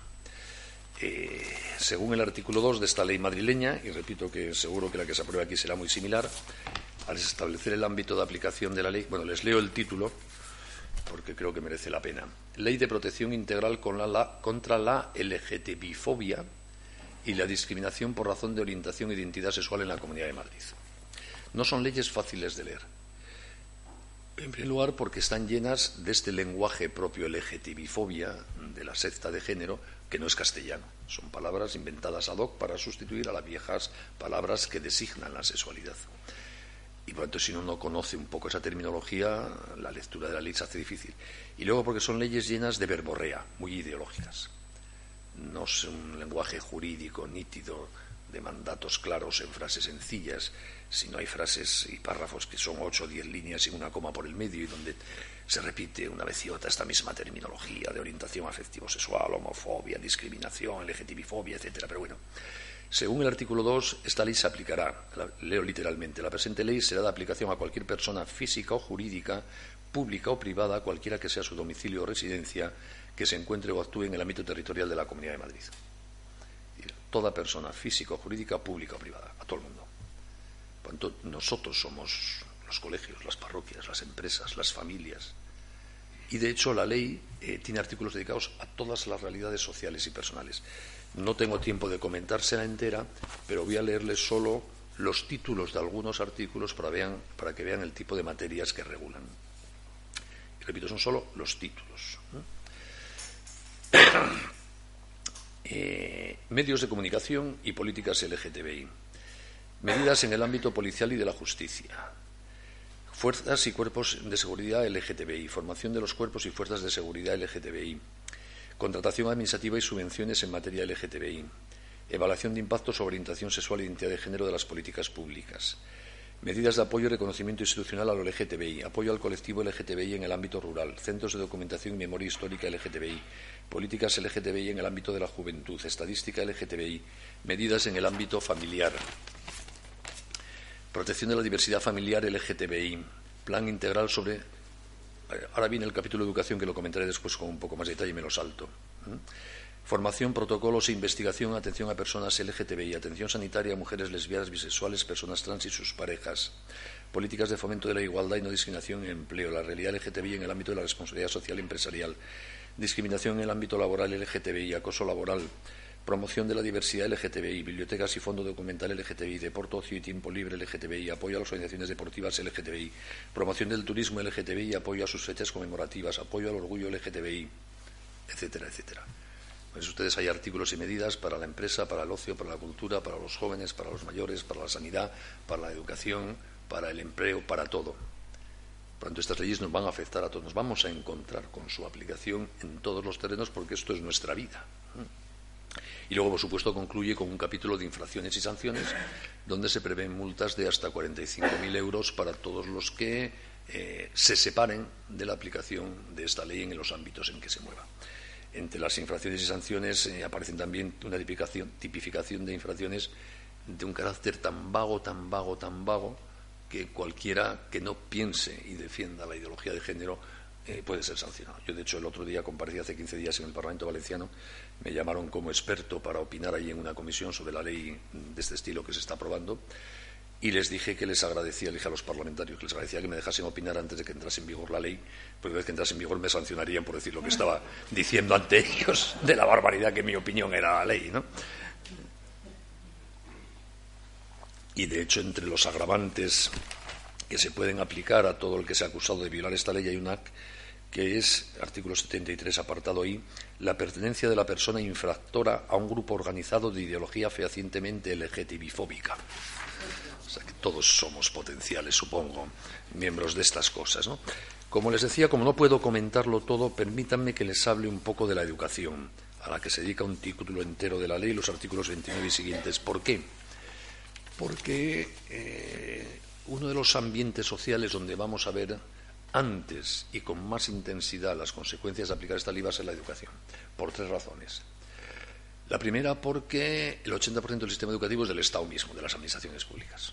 Eh, según el artículo 2 de esta ley madrileña, y repito que seguro que la que se apruebe aquí será muy similar, al establecer el ámbito de aplicación de la ley, bueno, les leo el título porque creo que merece la pena. Ley de protección integral contra la LGTBI-fobia y la discriminación por razón de orientación e identidad sexual en la Comunidad de Madrid. No son leyes fáciles de leer. En primer lugar, porque están llenas de este lenguaje propio LGTBI-fobia, de la secta de género, que no es castellano. Son palabras inventadas ad hoc para sustituir a las viejas palabras que designan la sexualidad. Y por lo tanto, si uno no conoce un poco esa terminología, la lectura de la ley se hace difícil. Y luego porque son leyes llenas de verborrea, muy ideológicas. No es un lenguaje jurídico nítido de mandatos claros en frases sencillas, sino hay frases y párrafos que son ocho o diez líneas y una coma por el medio y donde se repite una vez y otra esta misma terminología de orientación afectivo-sexual, homofobia, discriminación, LGTBI-fobia, etcétera. Pero bueno, según el artículo 2, esta ley se aplicará, leo literalmente, la presente ley será de aplicación a cualquier persona física o jurídica, pública o privada, cualquiera que sea su domicilio o residencia, que se encuentre o actúe en el ámbito territorial de la Comunidad de Madrid. toda persona física o jurídica, pública o privada, a todo el mundo. Nosotros somos los colegios, las parroquias, las empresas, las familias. Y de hecho la ley eh, tiene artículos dedicados a todas las realidades sociales y personales. No tengo tiempo de comentársela entera, pero voy a leerles solo los títulos de algunos artículos para, para que vean el tipo de materias que regulan. Y repito, son solo los títulos. Eh, medios de comunicación y políticas LGTBI. Medidas en el ámbito policial y de la justicia. Fuerzas y cuerpos de seguridad LGTBI. Formación de los cuerpos y fuerzas de seguridad LGTBI. Contratación administrativa y subvenciones en materia LGTBI. Evaluación de impacto sobre orientación sexual e identidad de género de las políticas públicas. Medidas de apoyo y reconocimiento institucional a lo LGTBI, apoyo al colectivo LGTBI en el ámbito rural, centros de documentación y memoria histórica LGTBI, políticas LGTBI en el ámbito de la juventud, estadística LGTBI, medidas en el ámbito familiar, protección de la diversidad familiar LGTBI, plan integral sobre. Ahora viene el capítulo de educación que lo comentaré después con un poco más de detalle y me lo salto. Formación, protocolos e investigación, atención a personas LGTBI, atención sanitaria a mujeres lesbianas, bisexuales, personas trans y sus parejas. Políticas de fomento de la igualdad y no discriminación en empleo, la realidad LGTBI en el ámbito de la responsabilidad social y empresarial. Discriminación en el ámbito laboral LGTBI, acoso laboral, promoción de la diversidad LGTBI, bibliotecas y fondo documental LGTBI, deporte, ocio y tiempo libre LGTBI, apoyo a las organizaciones deportivas LGTBI, promoción del turismo LGTBI, apoyo a sus fechas conmemorativas, apoyo al orgullo LGTBI, etcétera, etcétera. Pues ustedes hay artículos y medidas para la empresa, para el ocio, para la cultura, para los jóvenes, para los mayores, para la sanidad, para la educación, para el empleo, para todo. Por tanto, estas leyes nos van a afectar a todos. Nos vamos a encontrar con su aplicación en todos los terrenos porque esto es nuestra vida. Y luego, por supuesto, concluye con un capítulo de infracciones y sanciones donde se prevén multas de hasta 45.000 euros para todos los que eh, se separen de la aplicación de esta ley en los ámbitos en que se mueva. Entre las infracciones y sanciones eh, aparecen también una tipificación, de infracciones de un carácter tan vago, tan vago, tan vago, que cualquiera que no piense y defienda la ideología de género eh, puede ser sancionado. Yo, de hecho, el otro día comparecí hace 15 días en el Parlamento Valenciano, me llamaron como experto para opinar ahí en una comisión sobre la ley de este estilo que se está aprobando y les dije que les agradecía, le dije a los parlamentarios que les agradecía que me dejasen opinar antes de que entrase en vigor la ley, porque una vez que entrase en vigor me sancionarían por decir lo que estaba diciendo ante ellos de la barbaridad que mi opinión era la ley, ¿no? Y de hecho, entre los agravantes que se pueden aplicar a todo el que se ha acusado de violar esta ley hay una que es, artículo 73, apartado I, la pertenencia de la persona infractora a un grupo organizado de ideología fehacientemente LGTBifóbica todos somos potenciales, supongo, miembros de estas cosas. ¿no? Como les decía, como no puedo comentarlo todo, permítanme que les hable un poco de la educación, a la que se dedica un título entero de la ley, los artículos 29 y siguientes. ¿Por qué? Porque eh, uno de los ambientes sociales donde vamos a ver antes y con más intensidad las consecuencias de aplicar esta ley va a ser la educación, por tres razones. La primera, porque el 80% del sistema educativo es del Estado mismo, de las administraciones públicas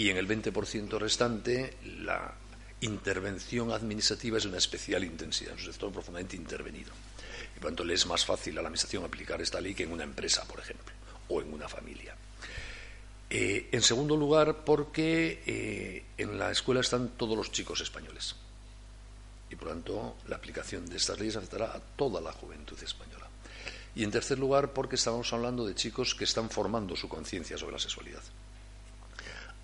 y en el 20% restante la intervención administrativa es de una especial intensidad, es un sector profundamente intervenido. Y por tanto le es más fácil a la Administración aplicar esta ley que en una empresa, por ejemplo, o en una familia. Eh, en segundo lugar, porque eh, en la escuela están todos los chicos españoles. Y por tanto, la aplicación de estas leyes afectará a toda la juventud española. Y en tercer lugar, porque estamos hablando de chicos que están formando su conciencia sobre la sexualidad.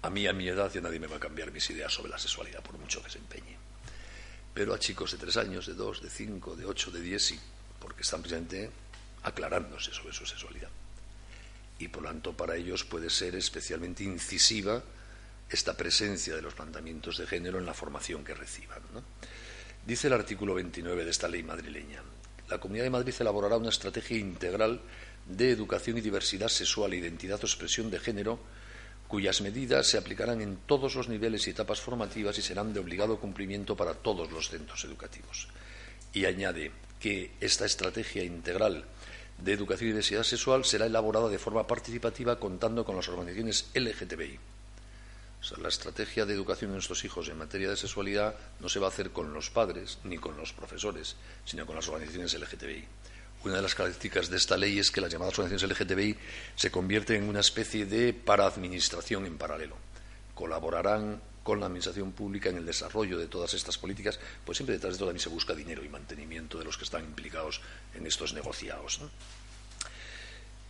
A mí, a mi edad, ya nadie me va a cambiar mis ideas sobre la sexualidad, por mucho que se empeñe. Pero a chicos de tres años, de dos, de cinco, de ocho, de diez, sí, porque están precisamente aclarándose sobre su sexualidad. Y por lo tanto, para ellos puede ser especialmente incisiva esta presencia de los planteamientos de género en la formación que reciban. Dice el artículo 29 de esta ley madrileña: la Comunidad de Madrid elaborará una estrategia integral de educación y diversidad sexual, identidad o expresión de género cuyas medidas se aplicarán en todos los niveles y etapas formativas y serán de obligado cumplimiento para todos los centros educativos. Y añade que esta estrategia integral de educación y diversidad sexual será elaborada de forma participativa contando con las organizaciones LGTBI. La estrategia de educación de nuestros hijos en materia de sexualidad no se va a hacer con los padres ni con los profesores, sino con las organizaciones LGTBI Una de las características de esta ley es que las llamadas organizaciones LGTBI se convierten en una especie de paraadministración en paralelo. Colaborarán con la administración pública en el desarrollo de todas estas políticas, pues siempre detrás de todo también se busca dinero y mantenimiento de los que están implicados en estos negociados.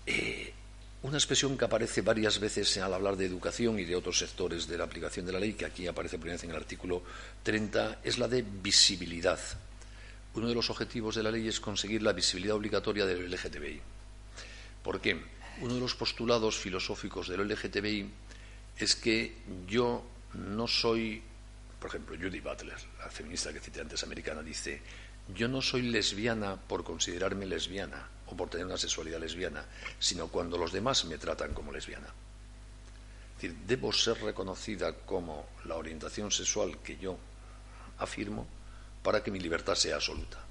Eh, una expresión que aparece varias veces al hablar de educación y de otros sectores de la aplicación de la ley, que aquí aparece en el artículo 30, es la de visibilidad. Uno de los objetivos de la ley es conseguir la visibilidad obligatoria del LGTBI. ¿Por qué? Uno de los postulados filosóficos del LGTBI es que yo no soy, por ejemplo, Judy Butler, la feminista que cité antes americana, dice, yo no soy lesbiana por considerarme lesbiana o por tener una sexualidad lesbiana, sino cuando los demás me tratan como lesbiana. Es decir, debo ser reconocida como la orientación sexual que yo afirmo para que mi libertad sea absoluta.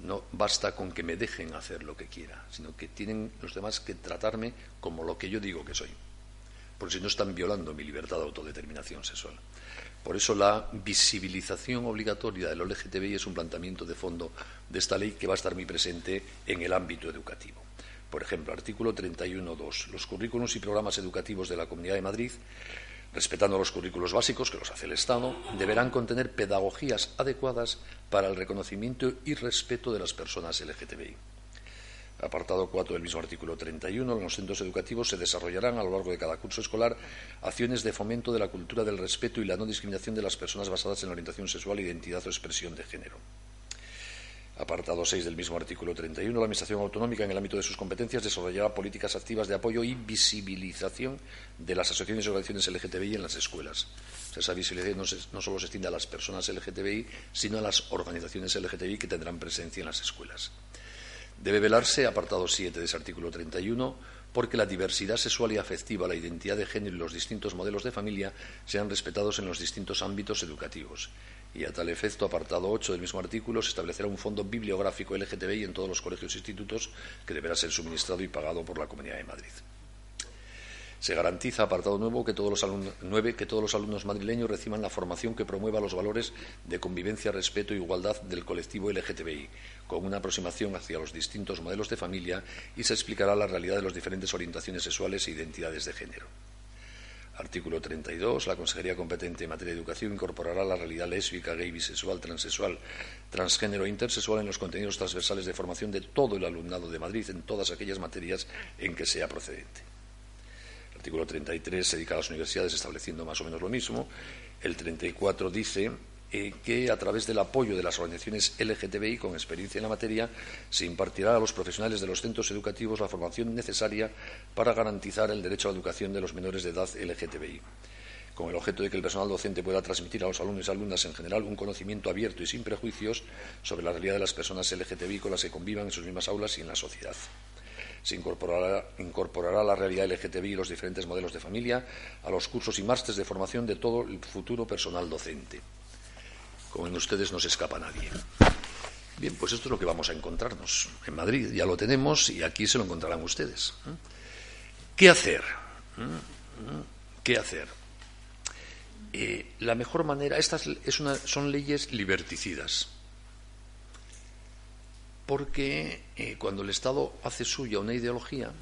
No basta con que me dejen hacer lo que quiera, sino que tienen los demás que tratarme como lo que yo digo que soy porque si no están violando mi libertad de autodeterminación sexual. Por eso la visibilización obligatoria del LGTBI es un planteamiento de fondo de esta ley que va a estar muy presente en el ámbito educativo. Por ejemplo, artículo 31.2. Los currículos y programas educativos de la Comunidad de Madrid, respetando los currículos básicos que los hace el Estado, deberán contener pedagogías adecuadas para el reconocimiento y respeto de las personas LGTBI apartado 4 del mismo artículo 31, en los centros educativos se desarrollarán a lo largo de cada curso escolar acciones de fomento de la cultura del respeto y la no discriminación de las personas basadas en la orientación sexual, identidad o expresión de género. Apartado 6 del mismo artículo 31, la Administración Autonómica, en el ámbito de sus competencias, desarrollará políticas activas de apoyo y visibilización de las asociaciones y organizaciones LGTBI en las escuelas. esa visibilización no, no solo se extiende a las personas LGTBI, sino a las organizaciones LGTBI que tendrán presencia en las escuelas. Debe velarse, apartado 7 de ese artículo 31, porque la diversidad sexual y afectiva, la identidad de género y los distintos modelos de familia sean respetados en los distintos ámbitos educativos. Y a tal efecto, apartado 8 del mismo artículo, se establecerá un fondo bibliográfico LGTBI en todos los colegios e institutos que deberá ser suministrado y pagado por la Comunidad de Madrid. Se garantiza, apartado nuevo, que todos los alumnos, que todos los alumnos madrileños reciban la formación que promueva los valores de convivencia, respeto e igualdad del colectivo LGTBI, con una aproximación hacia los distintos modelos de familia y se explicará la realidad de las diferentes orientaciones sexuales e identidades de género. Artículo 32. La Consejería competente en materia de educación incorporará la realidad lésbica, gay, bisexual, transexual, transgénero e intersexual en los contenidos transversales de formación de todo el alumnado de Madrid en todas aquellas materias en que sea procedente artículo 33 se dedica a las universidades estableciendo más o menos lo mismo. El 34 dice eh, que a través del apoyo de las organizaciones LGTBI con experiencia en la materia se impartirá a los profesionales de los centros educativos la formación necesaria para garantizar el derecho a la educación de los menores de edad LGTBI con el objeto de que el personal docente pueda transmitir a los alumnos y alumnas en general un conocimiento abierto y sin prejuicios sobre la realidad de las personas LGTBI con las que convivan en sus mismas aulas y en la sociedad se incorporará, la realidad LGTBI y los diferentes modelos de familia a los cursos y másteres de formación de todo el futuro personal docente. Como en ustedes no se escapa nadie. Bien, pues esto es lo que vamos a encontrarnos en Madrid. Ya lo tenemos y aquí se lo encontrarán ustedes. ¿eh? ¿Qué hacer? ¿Eh? ¿Eh? ¿Qué hacer? la mejor manera, estas son leyes liberticidas porque eh, cuando el Estado hace suya una ideología,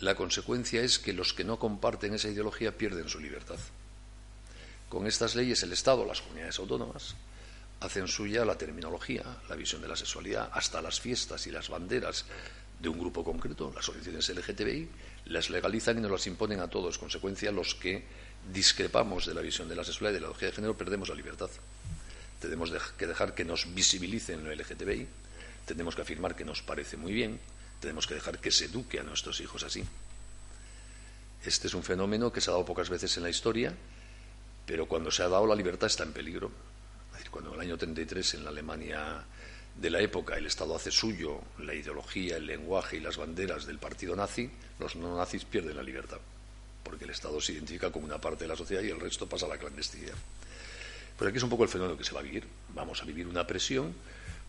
la consecuencia es que los que no comparten esa ideología pierden su libertad. Con estas leyes el Estado, las comunidades autónomas, hacen suya la terminología, la visión de la sexualidad, hasta las fiestas y las banderas de un grupo concreto, las organizaciones LGTBI, las legalizan y nos las imponen a todos. Consecuencia, los que discrepamos de la visión de la sexualidad y de la ideología de género perdemos la libertad. Tenemos que dejar que nos visibilicen lo LGTBI, tenemos que afirmar que nos parece muy bien, tenemos que dejar que se eduque a nuestros hijos así. Este es un fenómeno que se ha dado pocas veces en la historia, pero cuando se ha dado la libertad está en peligro. Cuando en el año 33 en la Alemania de la época el Estado hace suyo la ideología, el lenguaje y las banderas del partido nazi, los no nazis pierden la libertad, porque el Estado se identifica como una parte de la sociedad y el resto pasa a la clandestinidad. Pero aquí es un poco el fenómeno que se va a vivir. Vamos a vivir una presión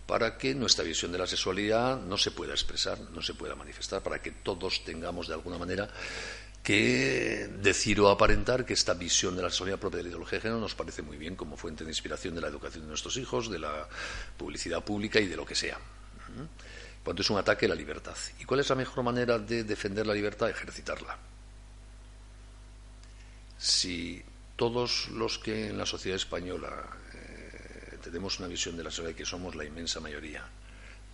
para que nuestra visión de la sexualidad no se pueda expresar, no se pueda manifestar, para que todos tengamos de alguna manera que decir o aparentar que esta visión de la sexualidad propia de la ideología de género nos parece muy bien como fuente de inspiración de la educación de nuestros hijos, de la publicidad pública y de lo que sea. Cuando es un ataque a la libertad. ¿Y cuál es la mejor manera de defender la libertad? Ejercitarla. Si todos los que en la sociedad española eh, tenemos una visión de la sociedad que somos la inmensa mayoría,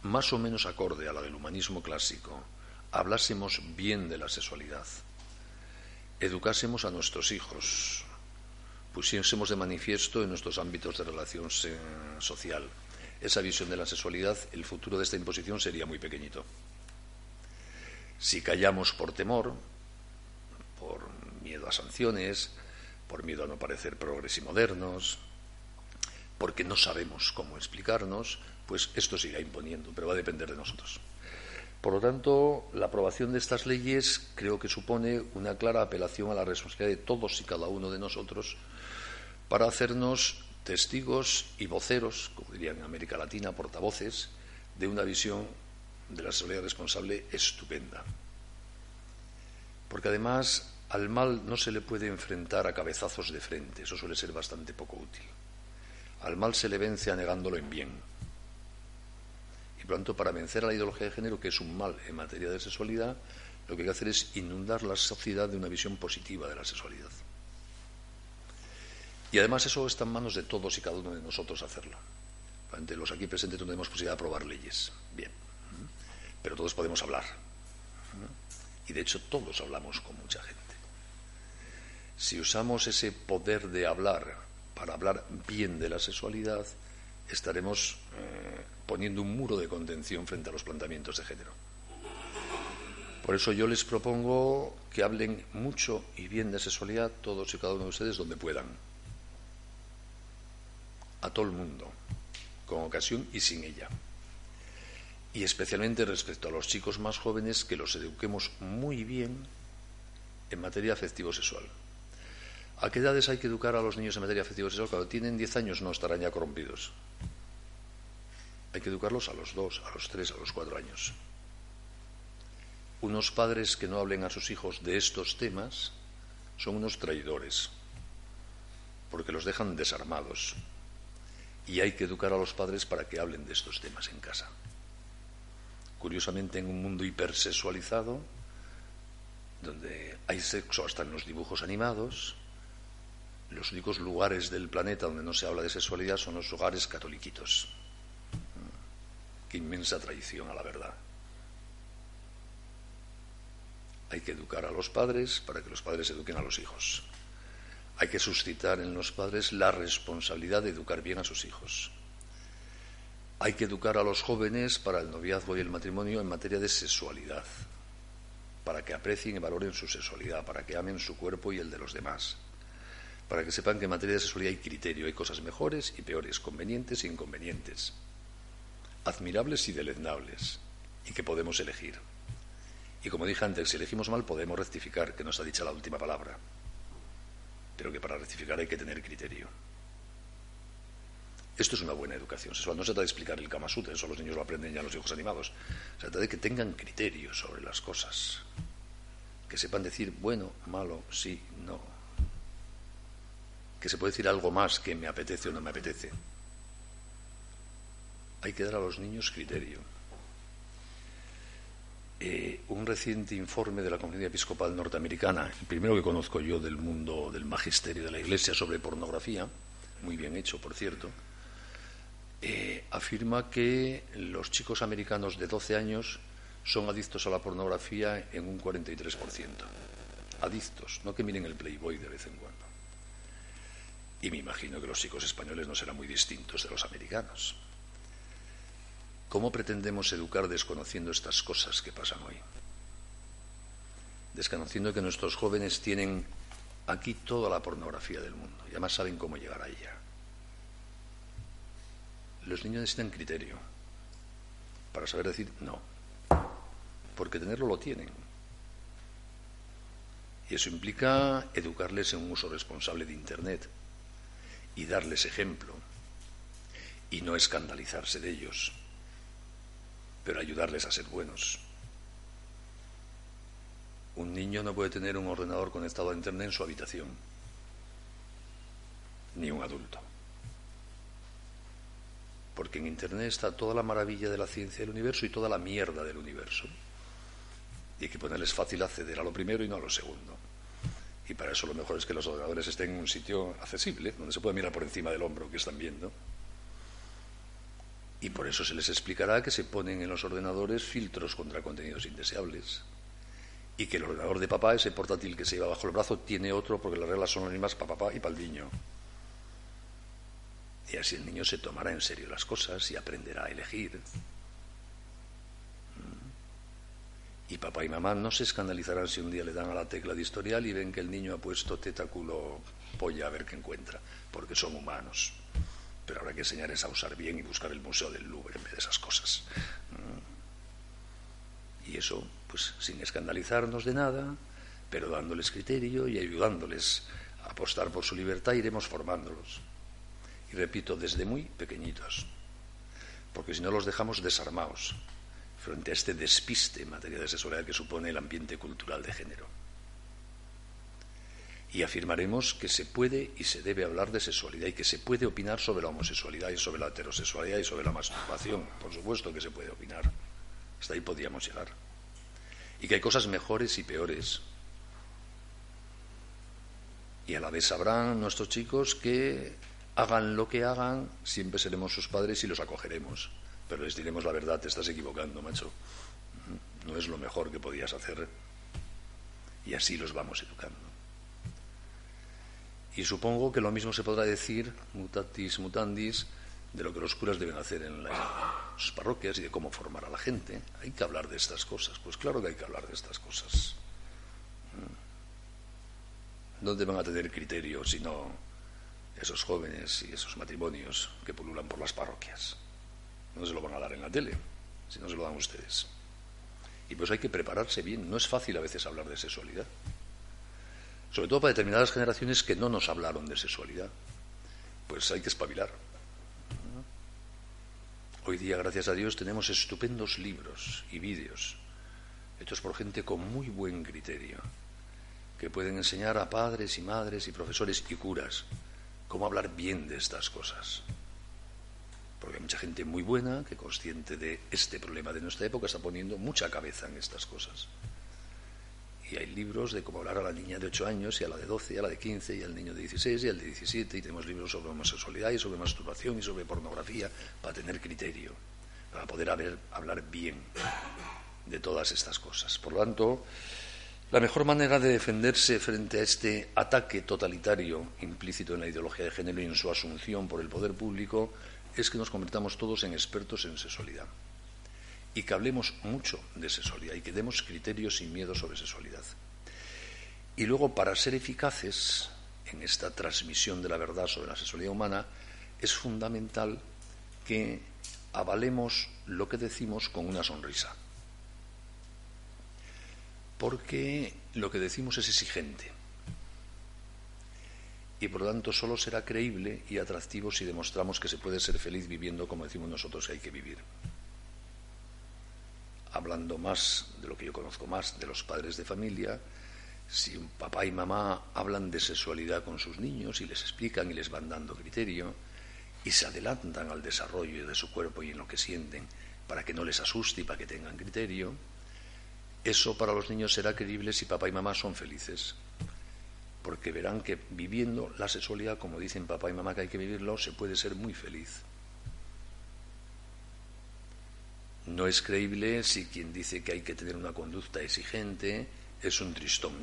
más o menos acorde a la del humanismo clásico, hablásemos bien de la sexualidad, educásemos a nuestros hijos, pusiésemos de manifiesto en nuestros ámbitos de relación social esa visión de la sexualidad, el futuro de esta imposición sería muy pequeñito. Si callamos por temor, por miedo a sanciones, por miedo a no parecer progres y modernos, porque no sabemos cómo explicarnos, pues esto se irá imponiendo, pero va a depender de nosotros. Por lo tanto, la aprobación de estas leyes creo que supone una clara apelación a la responsabilidad de todos y cada uno de nosotros para hacernos testigos y voceros, como dirían en América Latina, portavoces, de una visión de la seguridad responsable estupenda. Porque además al mal no se le puede enfrentar a cabezazos de frente, eso suele ser bastante poco útil. Al mal se le vence anegándolo en bien. Y pronto, para vencer a la ideología de género, que es un mal en materia de sexualidad, lo que hay que hacer es inundar la sociedad de una visión positiva de la sexualidad. Y además eso está en manos de todos y cada uno de nosotros hacerlo. Ante los aquí presentes no tenemos posibilidad de aprobar leyes. Bien. Pero todos podemos hablar. Y de hecho todos hablamos con mucha gente. Si usamos ese poder de hablar para hablar bien de la sexualidad, estaremos eh, poniendo un muro de contención frente a los planteamientos de género. Por eso yo les propongo que hablen mucho y bien de sexualidad todos y cada uno de ustedes donde puedan. A todo el mundo, con ocasión y sin ella. Y especialmente respecto a los chicos más jóvenes, que los eduquemos muy bien en materia afectivo-sexual. ¿A qué edades hay que educar a los niños en materia afectivo-sexual? Cuando tienen 10 años no estarán ya corrompidos. Hay que educarlos a los 2, a los 3, a los 4 años. Unos padres que no hablen a sus hijos de estos temas son unos traidores, porque los dejan desarmados. Y hay que educar a los padres para que hablen de estos temas en casa. Curiosamente, en un mundo hipersexualizado, donde hay sexo hasta en los dibujos animados, los únicos lugares del planeta donde no se habla de sexualidad son los hogares catoliquitos. Qué inmensa traición a la verdad. Hay que educar a los padres para que los padres eduquen a los hijos. Hay que suscitar en los padres la responsabilidad de educar bien a sus hijos. Hay que educar a los jóvenes para el noviazgo y el matrimonio en materia de sexualidad, para que aprecien y valoren su sexualidad, para que amen su cuerpo y el de los demás para que sepan que en materia de sexualidad hay criterio, hay cosas mejores y peores, convenientes e inconvenientes, admirables y deleznables, y que podemos elegir. Y como dije antes, si elegimos mal podemos rectificar, que nos ha dicho la última palabra, pero que para rectificar hay que tener criterio. Esto es una buena educación sexual. No se trata de explicar el Kama Sutra, eso los niños lo aprenden ya los hijos animados. Se trata de que tengan criterio sobre las cosas. Que sepan decir bueno, malo, sí, no, que se puede decir algo más que me apetece o no me apetece. Hay que dar a los niños criterio. Eh, un reciente informe de la Comunidad Episcopal Norteamericana, el primero que conozco yo del mundo del magisterio de la Iglesia sobre pornografía, muy bien hecho, por cierto, eh, afirma que los chicos americanos de 12 años son adictos a la pornografía en un 43%. Adictos, no que miren el Playboy de vez en cuando. Y me imagino que los chicos españoles no serán muy distintos de los americanos. ¿Cómo pretendemos educar desconociendo estas cosas que pasan hoy? Desconociendo que nuestros jóvenes tienen aquí toda la pornografía del mundo y además saben cómo llegar a ella. Los niños necesitan criterio para saber decir no, porque tenerlo lo tienen. Y eso implica educarles en un uso responsable de Internet, y darles ejemplo y no escandalizarse de ellos, pero ayudarles a ser buenos. Un niño no puede tener un ordenador conectado a Internet en su habitación, ni un adulto, porque en Internet está toda la maravilla de la ciencia del universo y toda la mierda del universo. Y hay que ponerles fácil acceder a lo primero y no a lo segundo. Y para eso lo mejor es que los ordenadores estén en un sitio accesible, donde se pueda mirar por encima del hombro que están viendo. Y por eso se les explicará que se ponen en los ordenadores filtros contra contenidos indeseables. Y que el ordenador de papá, ese portátil que se lleva bajo el brazo, tiene otro porque las reglas son las mismas para papá y para el niño. Y así el niño se tomará en serio las cosas y aprenderá a elegir. Y papá y mamá no se escandalizarán si un día le dan a la tecla de historial y ven que el niño ha puesto tetáculo polla a ver qué encuentra, porque son humanos. Pero habrá que enseñarles a usar bien y buscar el Museo del Louvre en vez de esas cosas. Y eso, pues sin escandalizarnos de nada, pero dándoles criterio y ayudándoles a apostar por su libertad, iremos formándolos. Y repito, desde muy pequeñitos, porque si no los dejamos desarmados frente a este despiste en materia de sexualidad que supone el ambiente cultural de género. Y afirmaremos que se puede y se debe hablar de sexualidad y que se puede opinar sobre la homosexualidad y sobre la heterosexualidad y sobre la masturbación. Por supuesto que se puede opinar. Hasta ahí podíamos llegar. Y que hay cosas mejores y peores. Y a la vez sabrán nuestros chicos que hagan lo que hagan, siempre seremos sus padres y los acogeremos. Pero les diremos la verdad, te estás equivocando, macho. No es lo mejor que podías hacer. Y así los vamos educando. Y supongo que lo mismo se podrá decir, mutatis mutandis, de lo que los curas deben hacer en las parroquias y de cómo formar a la gente. Hay que hablar de estas cosas. Pues claro que hay que hablar de estas cosas. ¿Dónde van a tener criterio si no esos jóvenes y esos matrimonios que pululan por las parroquias. No se lo van a dar en la tele, si no se lo dan ustedes. Y pues hay que prepararse bien. No es fácil a veces hablar de sexualidad. Sobre todo para determinadas generaciones que no nos hablaron de sexualidad. Pues hay que espabilar. Hoy día, gracias a Dios, tenemos estupendos libros y vídeos hechos por gente con muy buen criterio, que pueden enseñar a padres y madres y profesores y curas cómo hablar bien de estas cosas. Porque hay mucha gente muy buena que, consciente de este problema de nuestra época, está poniendo mucha cabeza en estas cosas. Y hay libros de cómo hablar a la niña de 8 años, y a la de 12, y a la de 15, y al niño de 16, y al de 17, y tenemos libros sobre homosexualidad, y sobre masturbación, y sobre pornografía, para tener criterio, para poder hablar bien de todas estas cosas. Por lo tanto, la mejor manera de defenderse frente a este ataque totalitario implícito en la ideología de género y en su asunción por el poder público es que nos convertamos todos en expertos en sexualidad y que hablemos mucho de sexualidad y que demos criterios sin miedo sobre sexualidad. Y luego, para ser eficaces en esta transmisión de la verdad sobre la sexualidad humana, es fundamental que avalemos lo que decimos con una sonrisa porque lo que decimos es exigente. Y por lo tanto solo será creíble y atractivo si demostramos que se puede ser feliz viviendo como decimos nosotros que hay que vivir. Hablando más de lo que yo conozco más de los padres de familia, si un papá y mamá hablan de sexualidad con sus niños y les explican y les van dando criterio y se adelantan al desarrollo de su cuerpo y en lo que sienten para que no les asuste y para que tengan criterio, eso para los niños será creíble si papá y mamá son felices, porque verán que viviendo la sexualidad, como dicen papá y mamá que hay que vivirlo, se puede ser muy feliz. No es creíble si quien dice que hay que tener una conducta exigente es un tristón,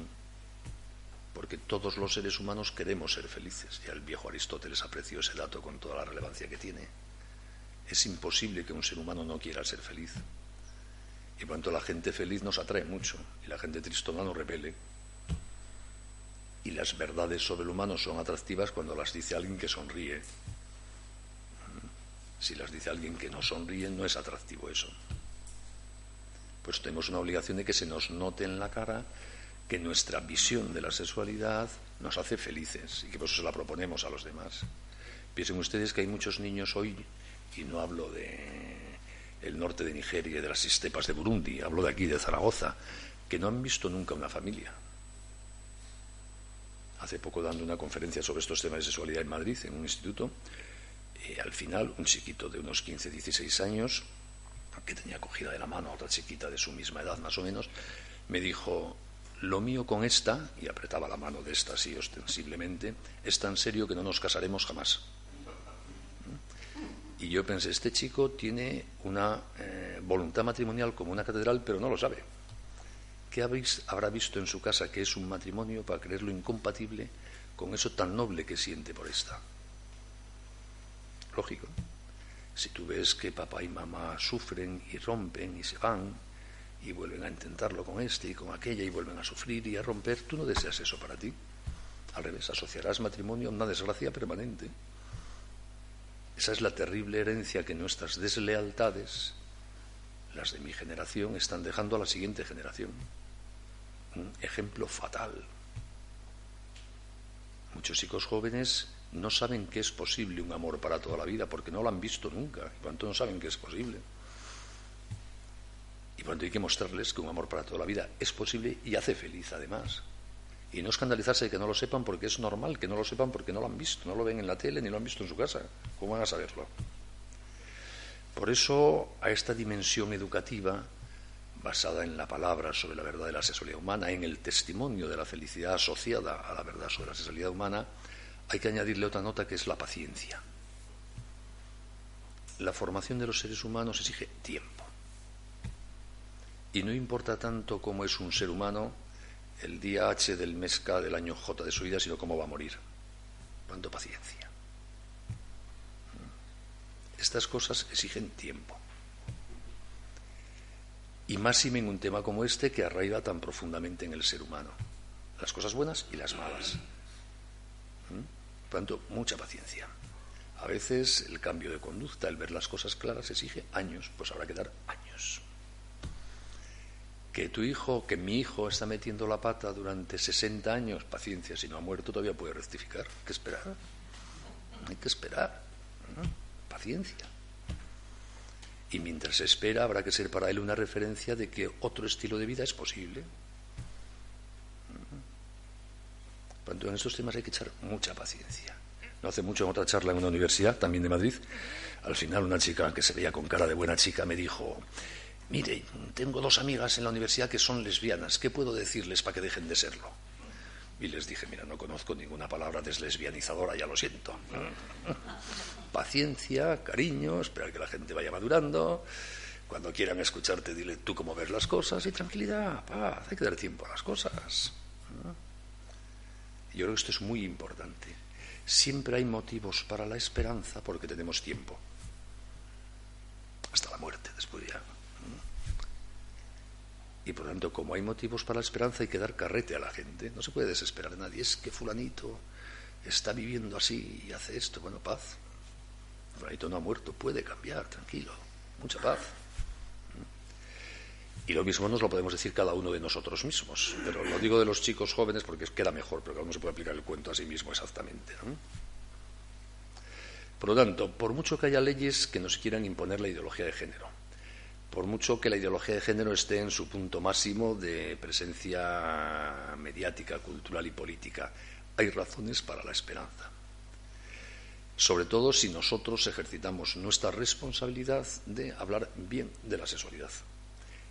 porque todos los seres humanos queremos ser felices. Ya el viejo Aristóteles apreció ese dato con toda la relevancia que tiene. Es imposible que un ser humano no quiera ser feliz. Y por tanto la gente feliz nos atrae mucho y la gente tristona nos repele. Y las verdades sobre el humano son atractivas cuando las dice alguien que sonríe. Si las dice alguien que no sonríe, no es atractivo eso. Pues tenemos una obligación de que se nos note en la cara que nuestra visión de la sexualidad nos hace felices y que por eso se la proponemos a los demás. Piensen ustedes que hay muchos niños hoy, y no hablo de el norte de Nigeria y de las estepas de Burundi, hablo de aquí, de Zaragoza, que no han visto nunca una familia. Hace poco dando una conferencia sobre estos temas de sexualidad en Madrid, en un instituto, Y al final, un chiquito de unos 15, 16 años, que tenía cogida de la mano a otra chiquita de su misma edad más o menos, me dijo, lo mío con esta, y apretaba la mano de esta así ostensiblemente, es tan serio que no nos casaremos jamás. Y yo pensé, este chico tiene una eh, voluntad matrimonial como una catedral, pero no lo sabe. ¿Qué habéis, habrá visto en su casa que es un matrimonio para creerlo incompatible con eso tan noble que siente por esta? Lógico. Si tú ves que papá y mamá sufren y rompen y se van y vuelven a intentarlo con este y con aquella y vuelven a sufrir y a romper, tú no deseas eso para ti. Al revés, asociarás matrimonio a una desgracia permanente. Esa es la terrible herencia que nuestras deslealtades, las de mi generación, están dejando a la siguiente generación. Ejemplo fatal. Muchos chicos jóvenes no saben que es posible un amor para toda la vida porque no lo han visto nunca y cuanto no saben que es posible. Y cuanto hay que mostrarles que un amor para toda la vida es posible y hace feliz además. Y no escandalizarse de que no lo sepan porque es normal que no lo sepan porque no lo han visto, no lo ven en la tele ni lo han visto en su casa. ¿Cómo van a saberlo? Por eso a esta dimensión educativa, basada en la palabra sobre la verdad de la sexualidad humana, en el testimonio de la felicidad asociada a la verdad sobre la sexualidad humana, hay que añadirle otra nota que es la paciencia. La formación de los seres humanos exige tiempo. Y no importa tanto cómo es un ser humano, el día H del mes K del año J de su vida, sino cómo va a morir. Cuánto paciencia. Estas cosas exigen tiempo. Y más en un tema como este que arraiga tan profundamente en el ser humano. Las cosas buenas y las malas. ¿Mm? Por tanto, mucha paciencia. A veces el cambio de conducta, el ver las cosas claras, exige años, pues habrá que dar años que tu hijo, que mi hijo está metiendo la pata durante 60 años, paciencia, si no ha muerto todavía puede rectificar. Hay que esperar. Hay que esperar. Paciencia. Y mientras espera, habrá que ser para él una referencia de que otro estilo de vida es posible. Por en estos temas hay que echar mucha paciencia. No hace mucho en otra charla en una universidad, también de Madrid, al final una chica que se veía con cara de buena chica me dijo, Mire, tengo dos amigas en la universidad que son lesbianas. ¿Qué puedo decirles para que dejen de serlo? Y les dije, mira, no conozco ninguna palabra deslesbianizadora, ya lo siento. Paciencia, cariño, esperar que la gente vaya madurando. Cuando quieran escucharte, dile tú cómo ves las cosas y tranquilidad, paz. Hay que dar tiempo a las cosas. Yo creo que esto es muy importante. Siempre hay motivos para la esperanza porque tenemos tiempo. Hasta la muerte, después ya. Y por lo tanto, como hay motivos para la esperanza, hay que dar carrete a la gente. No se puede desesperar a nadie. Es que fulanito está viviendo así y hace esto. Bueno, paz. Fulanito no ha muerto, puede cambiar, tranquilo. Mucha paz. Y lo mismo nos lo podemos decir cada uno de nosotros mismos. Pero lo digo de los chicos jóvenes porque queda mejor, pero no se puede aplicar el cuento a sí mismo exactamente. Por lo tanto, por mucho que haya leyes que nos quieran imponer la ideología de género, por mucho que la ideología de género esté en su punto máximo de presencia mediática, cultural y política. Hay razones para la esperanza. Sobre todo si nosotros ejercitamos nuestra responsabilidad de hablar bien de la sexualidad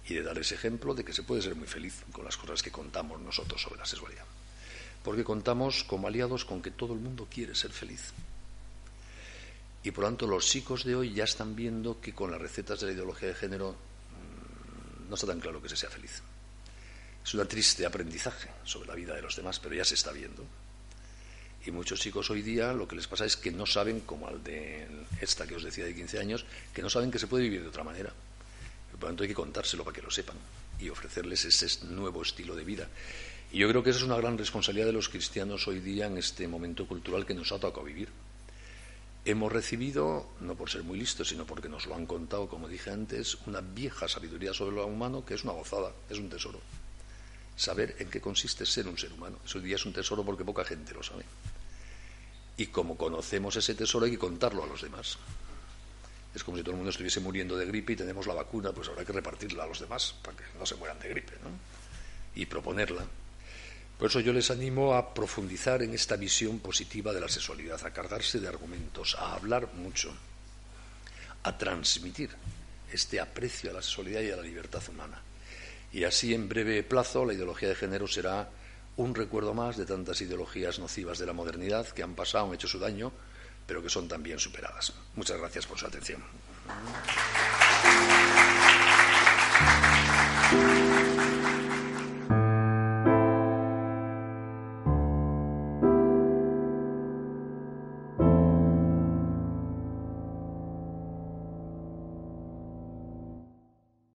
y de dar ese ejemplo de que se puede ser muy feliz con las cosas que contamos nosotros sobre la sexualidad. Porque contamos como aliados con que todo el mundo quiere ser feliz. Y por lo tanto los chicos de hoy ya están viendo que con las recetas de la ideología de género mm, no está tan claro que se sea feliz. Es un triste aprendizaje sobre la vida de los demás, pero ya se está viendo. Y muchos chicos hoy día lo que les pasa es que no saben, como al de esta que os decía de 15 años, que no saben que se puede vivir de otra manera. Por lo tanto hay que contárselo para que lo sepan y ofrecerles ese nuevo estilo de vida. Y yo creo que esa es una gran responsabilidad de los cristianos hoy día en este momento cultural que nos ha tocado vivir. Hemos recibido, no por ser muy listos, sino porque nos lo han contado, como dije antes, una vieja sabiduría sobre lo humano que es una gozada, es un tesoro. Saber en qué consiste ser un ser humano. Eso hoy día es un tesoro porque poca gente lo sabe. Y como conocemos ese tesoro hay que contarlo a los demás. Es como si todo el mundo estuviese muriendo de gripe y tenemos la vacuna, pues habrá que repartirla a los demás para que no se mueran de gripe, ¿no? Y proponerla. Por eso yo les animo a profundizar en esta visión positiva de la sexualidad, a cargarse de argumentos, a hablar mucho, a transmitir este aprecio a la sexualidad y a la libertad humana. Y así, en breve plazo, la ideología de género será un recuerdo más de tantas ideologías nocivas de la modernidad que han pasado, han hecho su daño, pero que son también superadas. Muchas gracias por su atención.